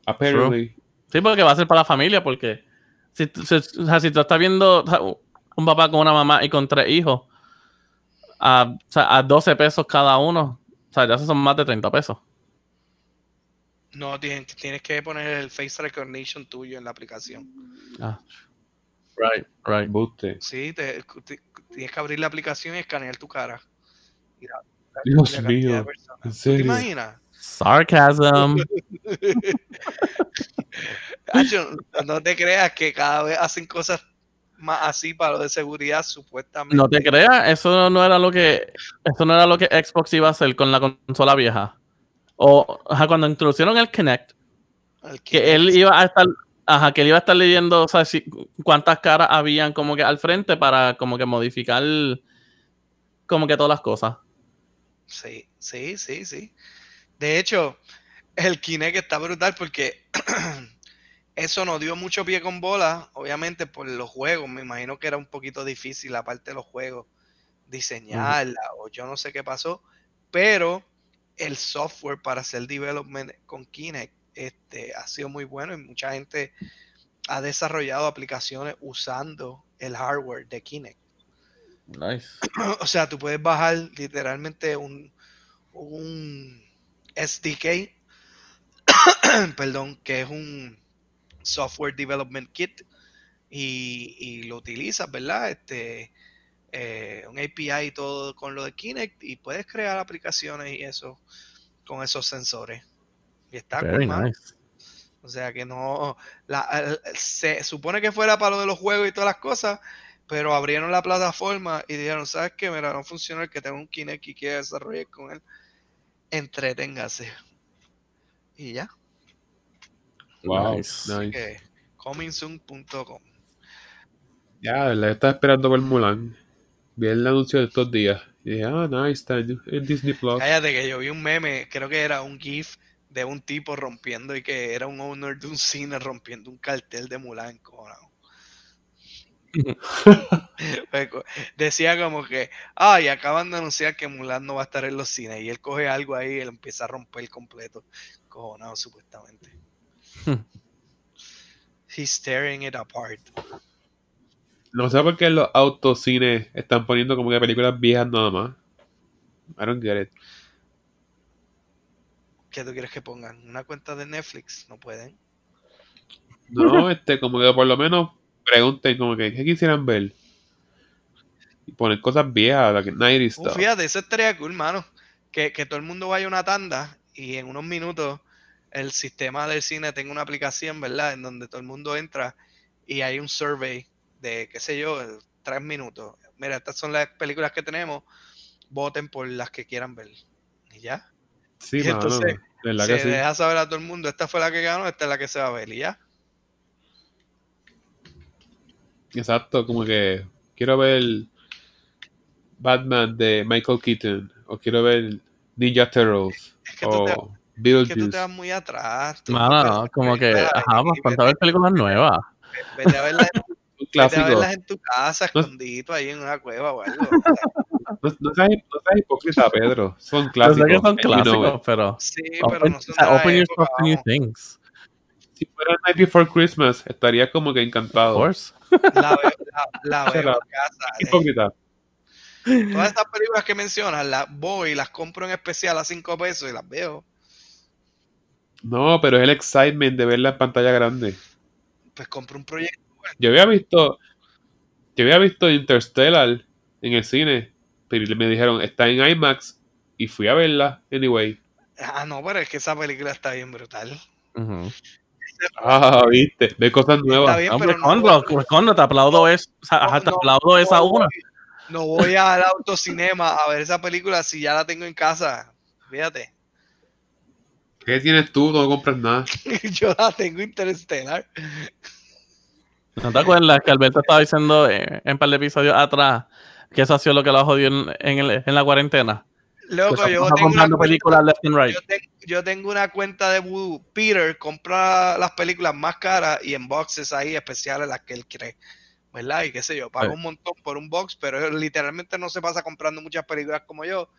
Apparently. Sí, porque va a ser para la familia, porque si, tú- si- o sea, si tú estás viendo un papá con una mamá y con tres hijos, a, o sea, a 12 pesos cada uno, o sea, ya son más de 30 pesos. No, tienes, tienes que poner el face recognition tuyo en la aplicación. Ah. Right, right. Sí, te- te- tienes que abrir la aplicación y escanear tu cara. Mira, Dios mío. personas. ¿En ¿Te imaginas? Sarcasm. No te creas que cada vez hacen cosas más así para lo de seguridad, supuestamente. No te creas, eso no era lo que eso no era lo que Xbox iba a hacer con la consola vieja. O ajá, cuando introducieron el Kinect, El que él iba a estar, ajá, que él iba a estar leyendo, o sea, si- cuántas caras habían como que al frente para como que modificar como que todas las cosas. Sí, sí, sí, sí. De hecho, el Kinect está brutal porque eso nos dio mucho pie con bola, obviamente por los juegos. Me imagino que era un poquito difícil, aparte de los juegos, diseñarla o yo no sé qué pasó, pero el software para hacer development con Kinect este, ha sido muy bueno y mucha gente ha desarrollado aplicaciones usando el hardware de Kinect. Nice. O sea, tú puedes bajar literalmente un, un SDK, perdón, que es un Software Development Kit, y, y lo utilizas, ¿verdad? Este, eh, un API y todo con lo de Kinect, y puedes crear aplicaciones y eso con esos sensores. Y está cool, nice. O sea que no. la- se supone que fuera para lo de los juegos y todas las cosas, pero abrieron la plataforma y dijeron: ¿Sabes qué? Mira, no funciona el que tenga un Kinect y quiera desarrollar con él. Entreténgase. Y ya. Wow. Nice. Nice. Comingsoon.com. Ya, de verdad estaba esperando por Mulan. Vi el anuncio de estos días. Y dije, ah, nice, está en Disney Plus. Cállate que yo vi un meme, creo que era un GIF de un tipo rompiendo y que era un owner de un cine rompiendo un cartel de Mulan, cojonado. Co- Decía como que, ay, acaban de anunciar que Mulan no va a estar en los cines. Y él coge algo ahí y él empieza a romper completo. Cojonado, supuestamente. He's tearing it apart. No sé por qué los autocines están poniendo como que películas viejas nada más. I don't get it. ¿Qué tú quieres que pongan? ¿Una cuenta de Netflix? No pueden. No, este, como que por lo menos pregunten como que, ¿qué quisieran ver? Y poner cosas viejas, 90 Uh, stuff. fíjate, eso estaría cool, mano. Que, que todo el mundo vaya a una tanda y en unos minutos el sistema del cine tenga una aplicación, ¿verdad? En donde todo el mundo entra y hay un survey de, qué sé yo, tres minutos. Mira, estas son las películas que tenemos. Voten por las que quieran ver. Y ya. Sí, y mano, entonces verdad Se que sí. deja saber a todo el mundo, esta fue la que ganó, esta es la que se va a ver. Y ya. Exacto, como que quiero ver Batman de Michael Keaton, o quiero ver Ninja Turtles, Es que tú te, o es que tú te Beetlejuice. vas muy atrás. tú- Mano, como que, ajá, pues ver películas nuevas. Vete a verlas Un Vete a clásico. verlas en tu casa, No- escondidito ahí en una cueva o algo. No, no seas, no seas hipócrita, Pedro. Son Yo sé clásicos. que son and you know clásicos, pero Sí, pero no son o sea, open época, yourself to new things. Si fuera Night Before Christmas, estaría como que Of encantado. course. La veo, la, la veo Será. en casa. eh. Hipócrita. Todas estas películas que mencionas, las voy y las compro en especial a 5 pesos y las veo. No, pero es el excitement de verla en pantalla grande. Pues compro un proyecto. Yo había visto, yo había visto Interstellar en el cine, pero me dijeron está en IMAX y fui a verla anyway. Ah, no, pero es que esa película está bien brutal. Ah, viste, ve cosas Está nuevas. bien, Hombre, pero no te aplaudo eso. O sea, no- ajá, te aplaudo no esa una. No voy al autocinema a ver esa película si ya la tengo en casa. Fíjate, ¿Qué tienes tú? No compras nada. yo la tengo interestelar. ¿No te acuerdas que Alberto estaba diciendo eh, en un par de episodios atrás que eso ha sido lo que lo jodió en, en, el- en la cuarentena? Loco, yo tengo, una cuenta, películas left and right. yo, ten- yo tengo una cuenta de Voodoo. Peter compra las películas más caras y en boxes ahí especiales las que él cree. ¿Verdad? Y qué sé yo, paga Sí. un montón por un box, pero él literalmente no se pasa comprando muchas películas como yo,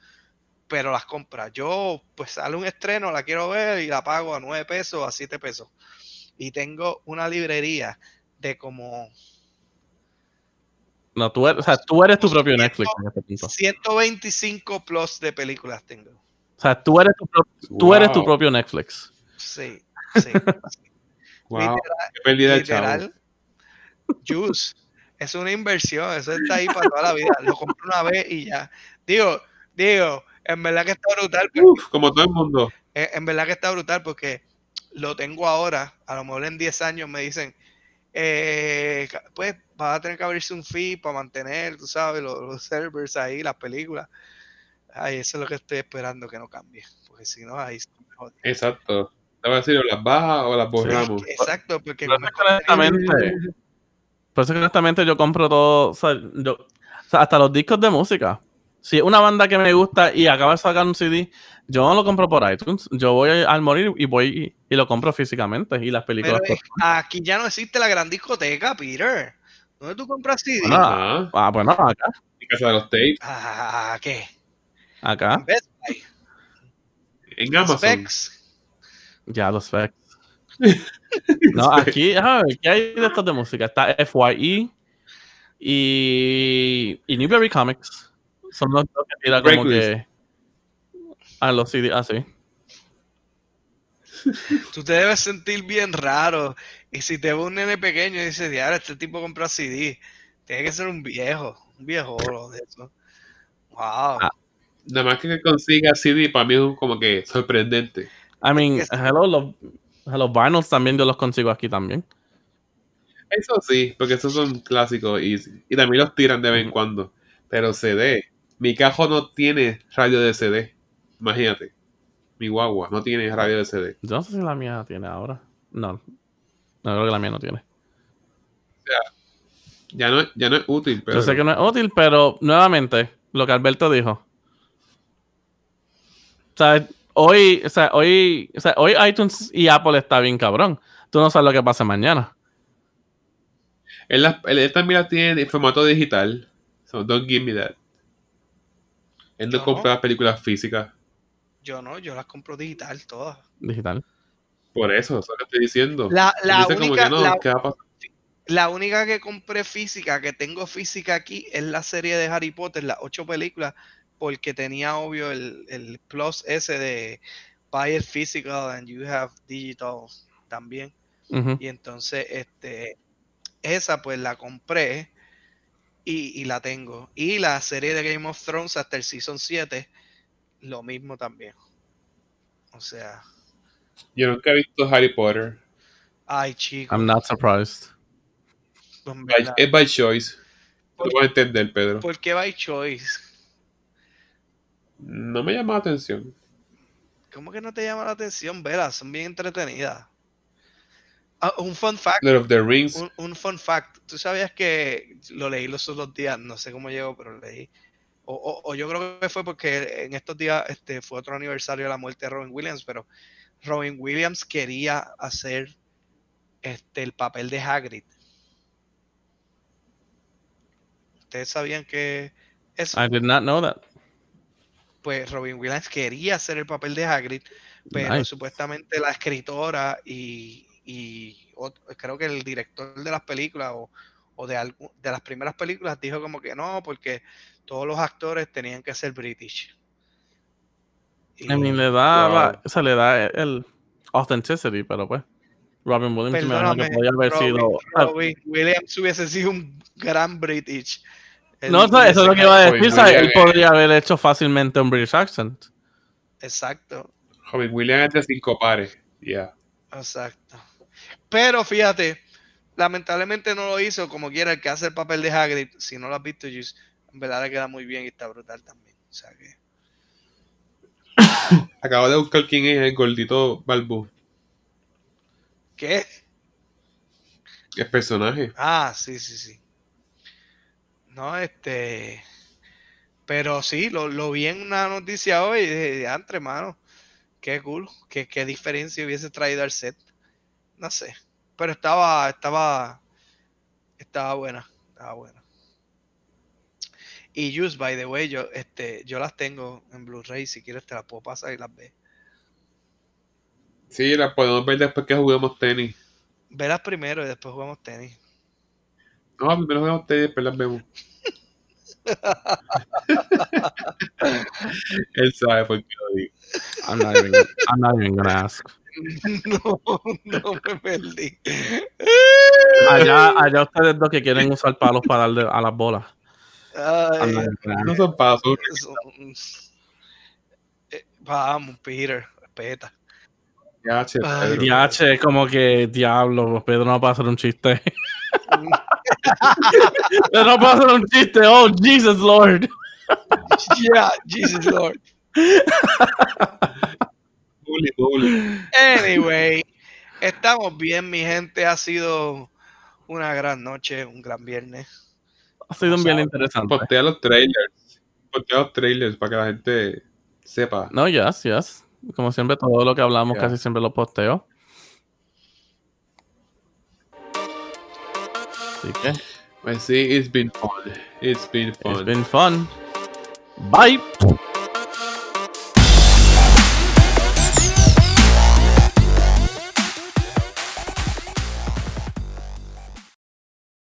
pero las compra. Yo, pues sale un estreno, la quiero ver y la pago a 9 pesos, a 7 pesos. Y tengo una librería de como No, tú eres, o sea, tú eres tu propio Netflix en este punto. 125 plus de películas tengo. O sea, tú eres tu, pro- tú eres tu propio Netflix. Sí, sí. Wow. Literal, Qué pérdida literal. Juice. Es una inversión, eso está ahí para toda la vida. Lo compro una vez y ya. Digo, digo, en verdad que está brutal. porque- Uf, como todo el mundo. en verdad que está brutal porque lo tengo ahora. A lo mejor en 10 años me dicen, eh, pues va a tener que abrirse un feed para mantener, tú sabes, los, los servers ahí, las películas. Ay, eso es lo que estoy esperando que no cambie. Porque si no, ahí se me jode. Exacto. Te voy a decir, o las bajas o las borramos. Exacto, porque Pero honestamente, por eso que honestamente yo compro todo, o sea, yo- o sea, hasta los discos de música. Si es una banda que me gusta y acaba de sacar un CD, yo no lo compro por iTunes. Yo voy al morir y voy y, lo compro físicamente. Y las Pero películas. aquí ya no existe la gran discoteca, Peter. ¿Dónde tú compras CD? Bueno, Ajá. Ah, bueno, acá. En casa de los tapes. Ah, ¿qué? Acá. En Best Buy, En Amazon. Specs. Ya los facts. No, aquí, ah, ¿qué hay de estos de música? Está FYE y, y Newberry Comics. Son los dos que tira como que. A los CD, ah, sí. Tú te debes sentir bien raro. Y si te ve un nene pequeño y dices, diablo, este tipo compra CD, tiene que ser un viejo, un viejo de eso. Wow. Ah. Nada más que consiga CD para mí es como que sorprendente. I mean, hello, los, los vinyls también yo los consigo aquí también. Eso sí, porque esos son clásicos y, y también los tiran de vez en cuando. Pero CD, mi cajo no tiene radio de CD. Imagínate. Mi guagua no tiene radio de CD. Yo no sé si la mía tiene ahora. No. No creo que la mía no tiene. Ya no, ya no es útil, pero Yo sé que no es útil, pero nuevamente, lo que Alberto dijo. O sea, hoy, o sea, hoy, o sea, hoy iTunes y Apple está bien cabrón. Tú no sabes lo que pasa mañana. él, las- él- él también las tiene en formato digital. So don't give me that. Él no No. compra las películas físicas. Yo no, yo las compro digital todas. Digital. Por eso, eso que estoy diciendo. La, la como única, que no, la, ¿qué va a pasar? la única que compré física, que tengo física aquí, es la serie de Harry Potter, las ocho películas, porque tenía obvio el, el plus ese de buy it physical and you have digital también. Y entonces, este, esa pues la compré y, y la tengo. Y la serie de Game of Thrones hasta el Season 7, lo mismo también. O sea, Yo nunca he visto Harry Potter. ay chicos, I'm not surprised. By- es by choice. Lo Por- puedo entender, Pedro. ¿Por qué by choice? No me llama la atención. ¿Cómo que no te llama la atención? Vela, son bien entretenidas. Ah, un fun fact, Lord of the Rings. un, un fun fact. ¿Tú sabías que lo leí los otros días? No sé cómo llegó, pero lo leí. O, o- o yo creo que fue porque en estos días este, fue otro aniversario de la muerte de Robin Williams, pero Robin Williams quería hacer este, el papel de Hagrid. ¿Ustedes sabían que eso? I did not know that. pues Robin Williams quería hacer el papel de Hagrid, pero Nice. supuestamente la escritora y, y creo que el director de las películas o, o de, algu- de las primeras películas dijo como que no, porque todos los actores tenían que ser British. Y- I mean, le da, Wow. la- o sea, le da el authenticity, pero pues. Robin Williams me imagino que Perdóname, podía haber Robin, sido. Robin Williams hubiese sido un gran British. Él No, eso, eso es lo que iba a decir. Él podría haber hecho fácilmente un British accent. Exacto. Robin Williams es de cinco pares. Yeah. Exacto. Pero fíjate, lamentablemente no lo hizo como quiera el que hace el papel de Hagrid. Si no lo has visto, Juice, en verdad le queda muy bien y está brutal también. O sea que, Acabo de buscar quién es el gordito Balbu. ¿qué? El personaje. Ah, sí, sí, sí. No, este. Pero sí, lo, lo vi en una noticia hoy dije, entre mano, qué cool, qué, qué diferencia hubiese traído al set. No sé, pero estaba, estaba, estaba buena, estaba buena. Y Juice, by the way, yo, este, yo las tengo en Blu-ray, si quieres te las puedo pasar y las ves. Sí, la podemos ver después que juguemos tenis. Velas primero y después jugamos tenis. No, primero juguemos tenis y después las vemos. Él sabe por qué lo digo. I'm not even, I'm not even gonna ask. No, no me perdí. Allá, allá ustedes dos que quieren usar palos para darle a las bolas. Ay, No son pasos. son- Eh, Vamos, Peter, respeta. Ya, che, Ay. Diache, como que diablo, Pedro no va a hacer un chiste. Pedro no va a hacer un chiste. Oh, Jesus Lord. Yeah, Jesus Lord. Bully, bully. Anyway, estamos bien, mi gente. Ha sido una gran noche, un gran viernes. Ha sido un bien interesante. Postea los trailers. Postea los trailers para que la gente sepa. No, yes, yes. Como siempre, todo lo que hablamos casi siempre lo posteo. Así que, Pues sí, it's been fun. It's been it's fun. been fun. Bye.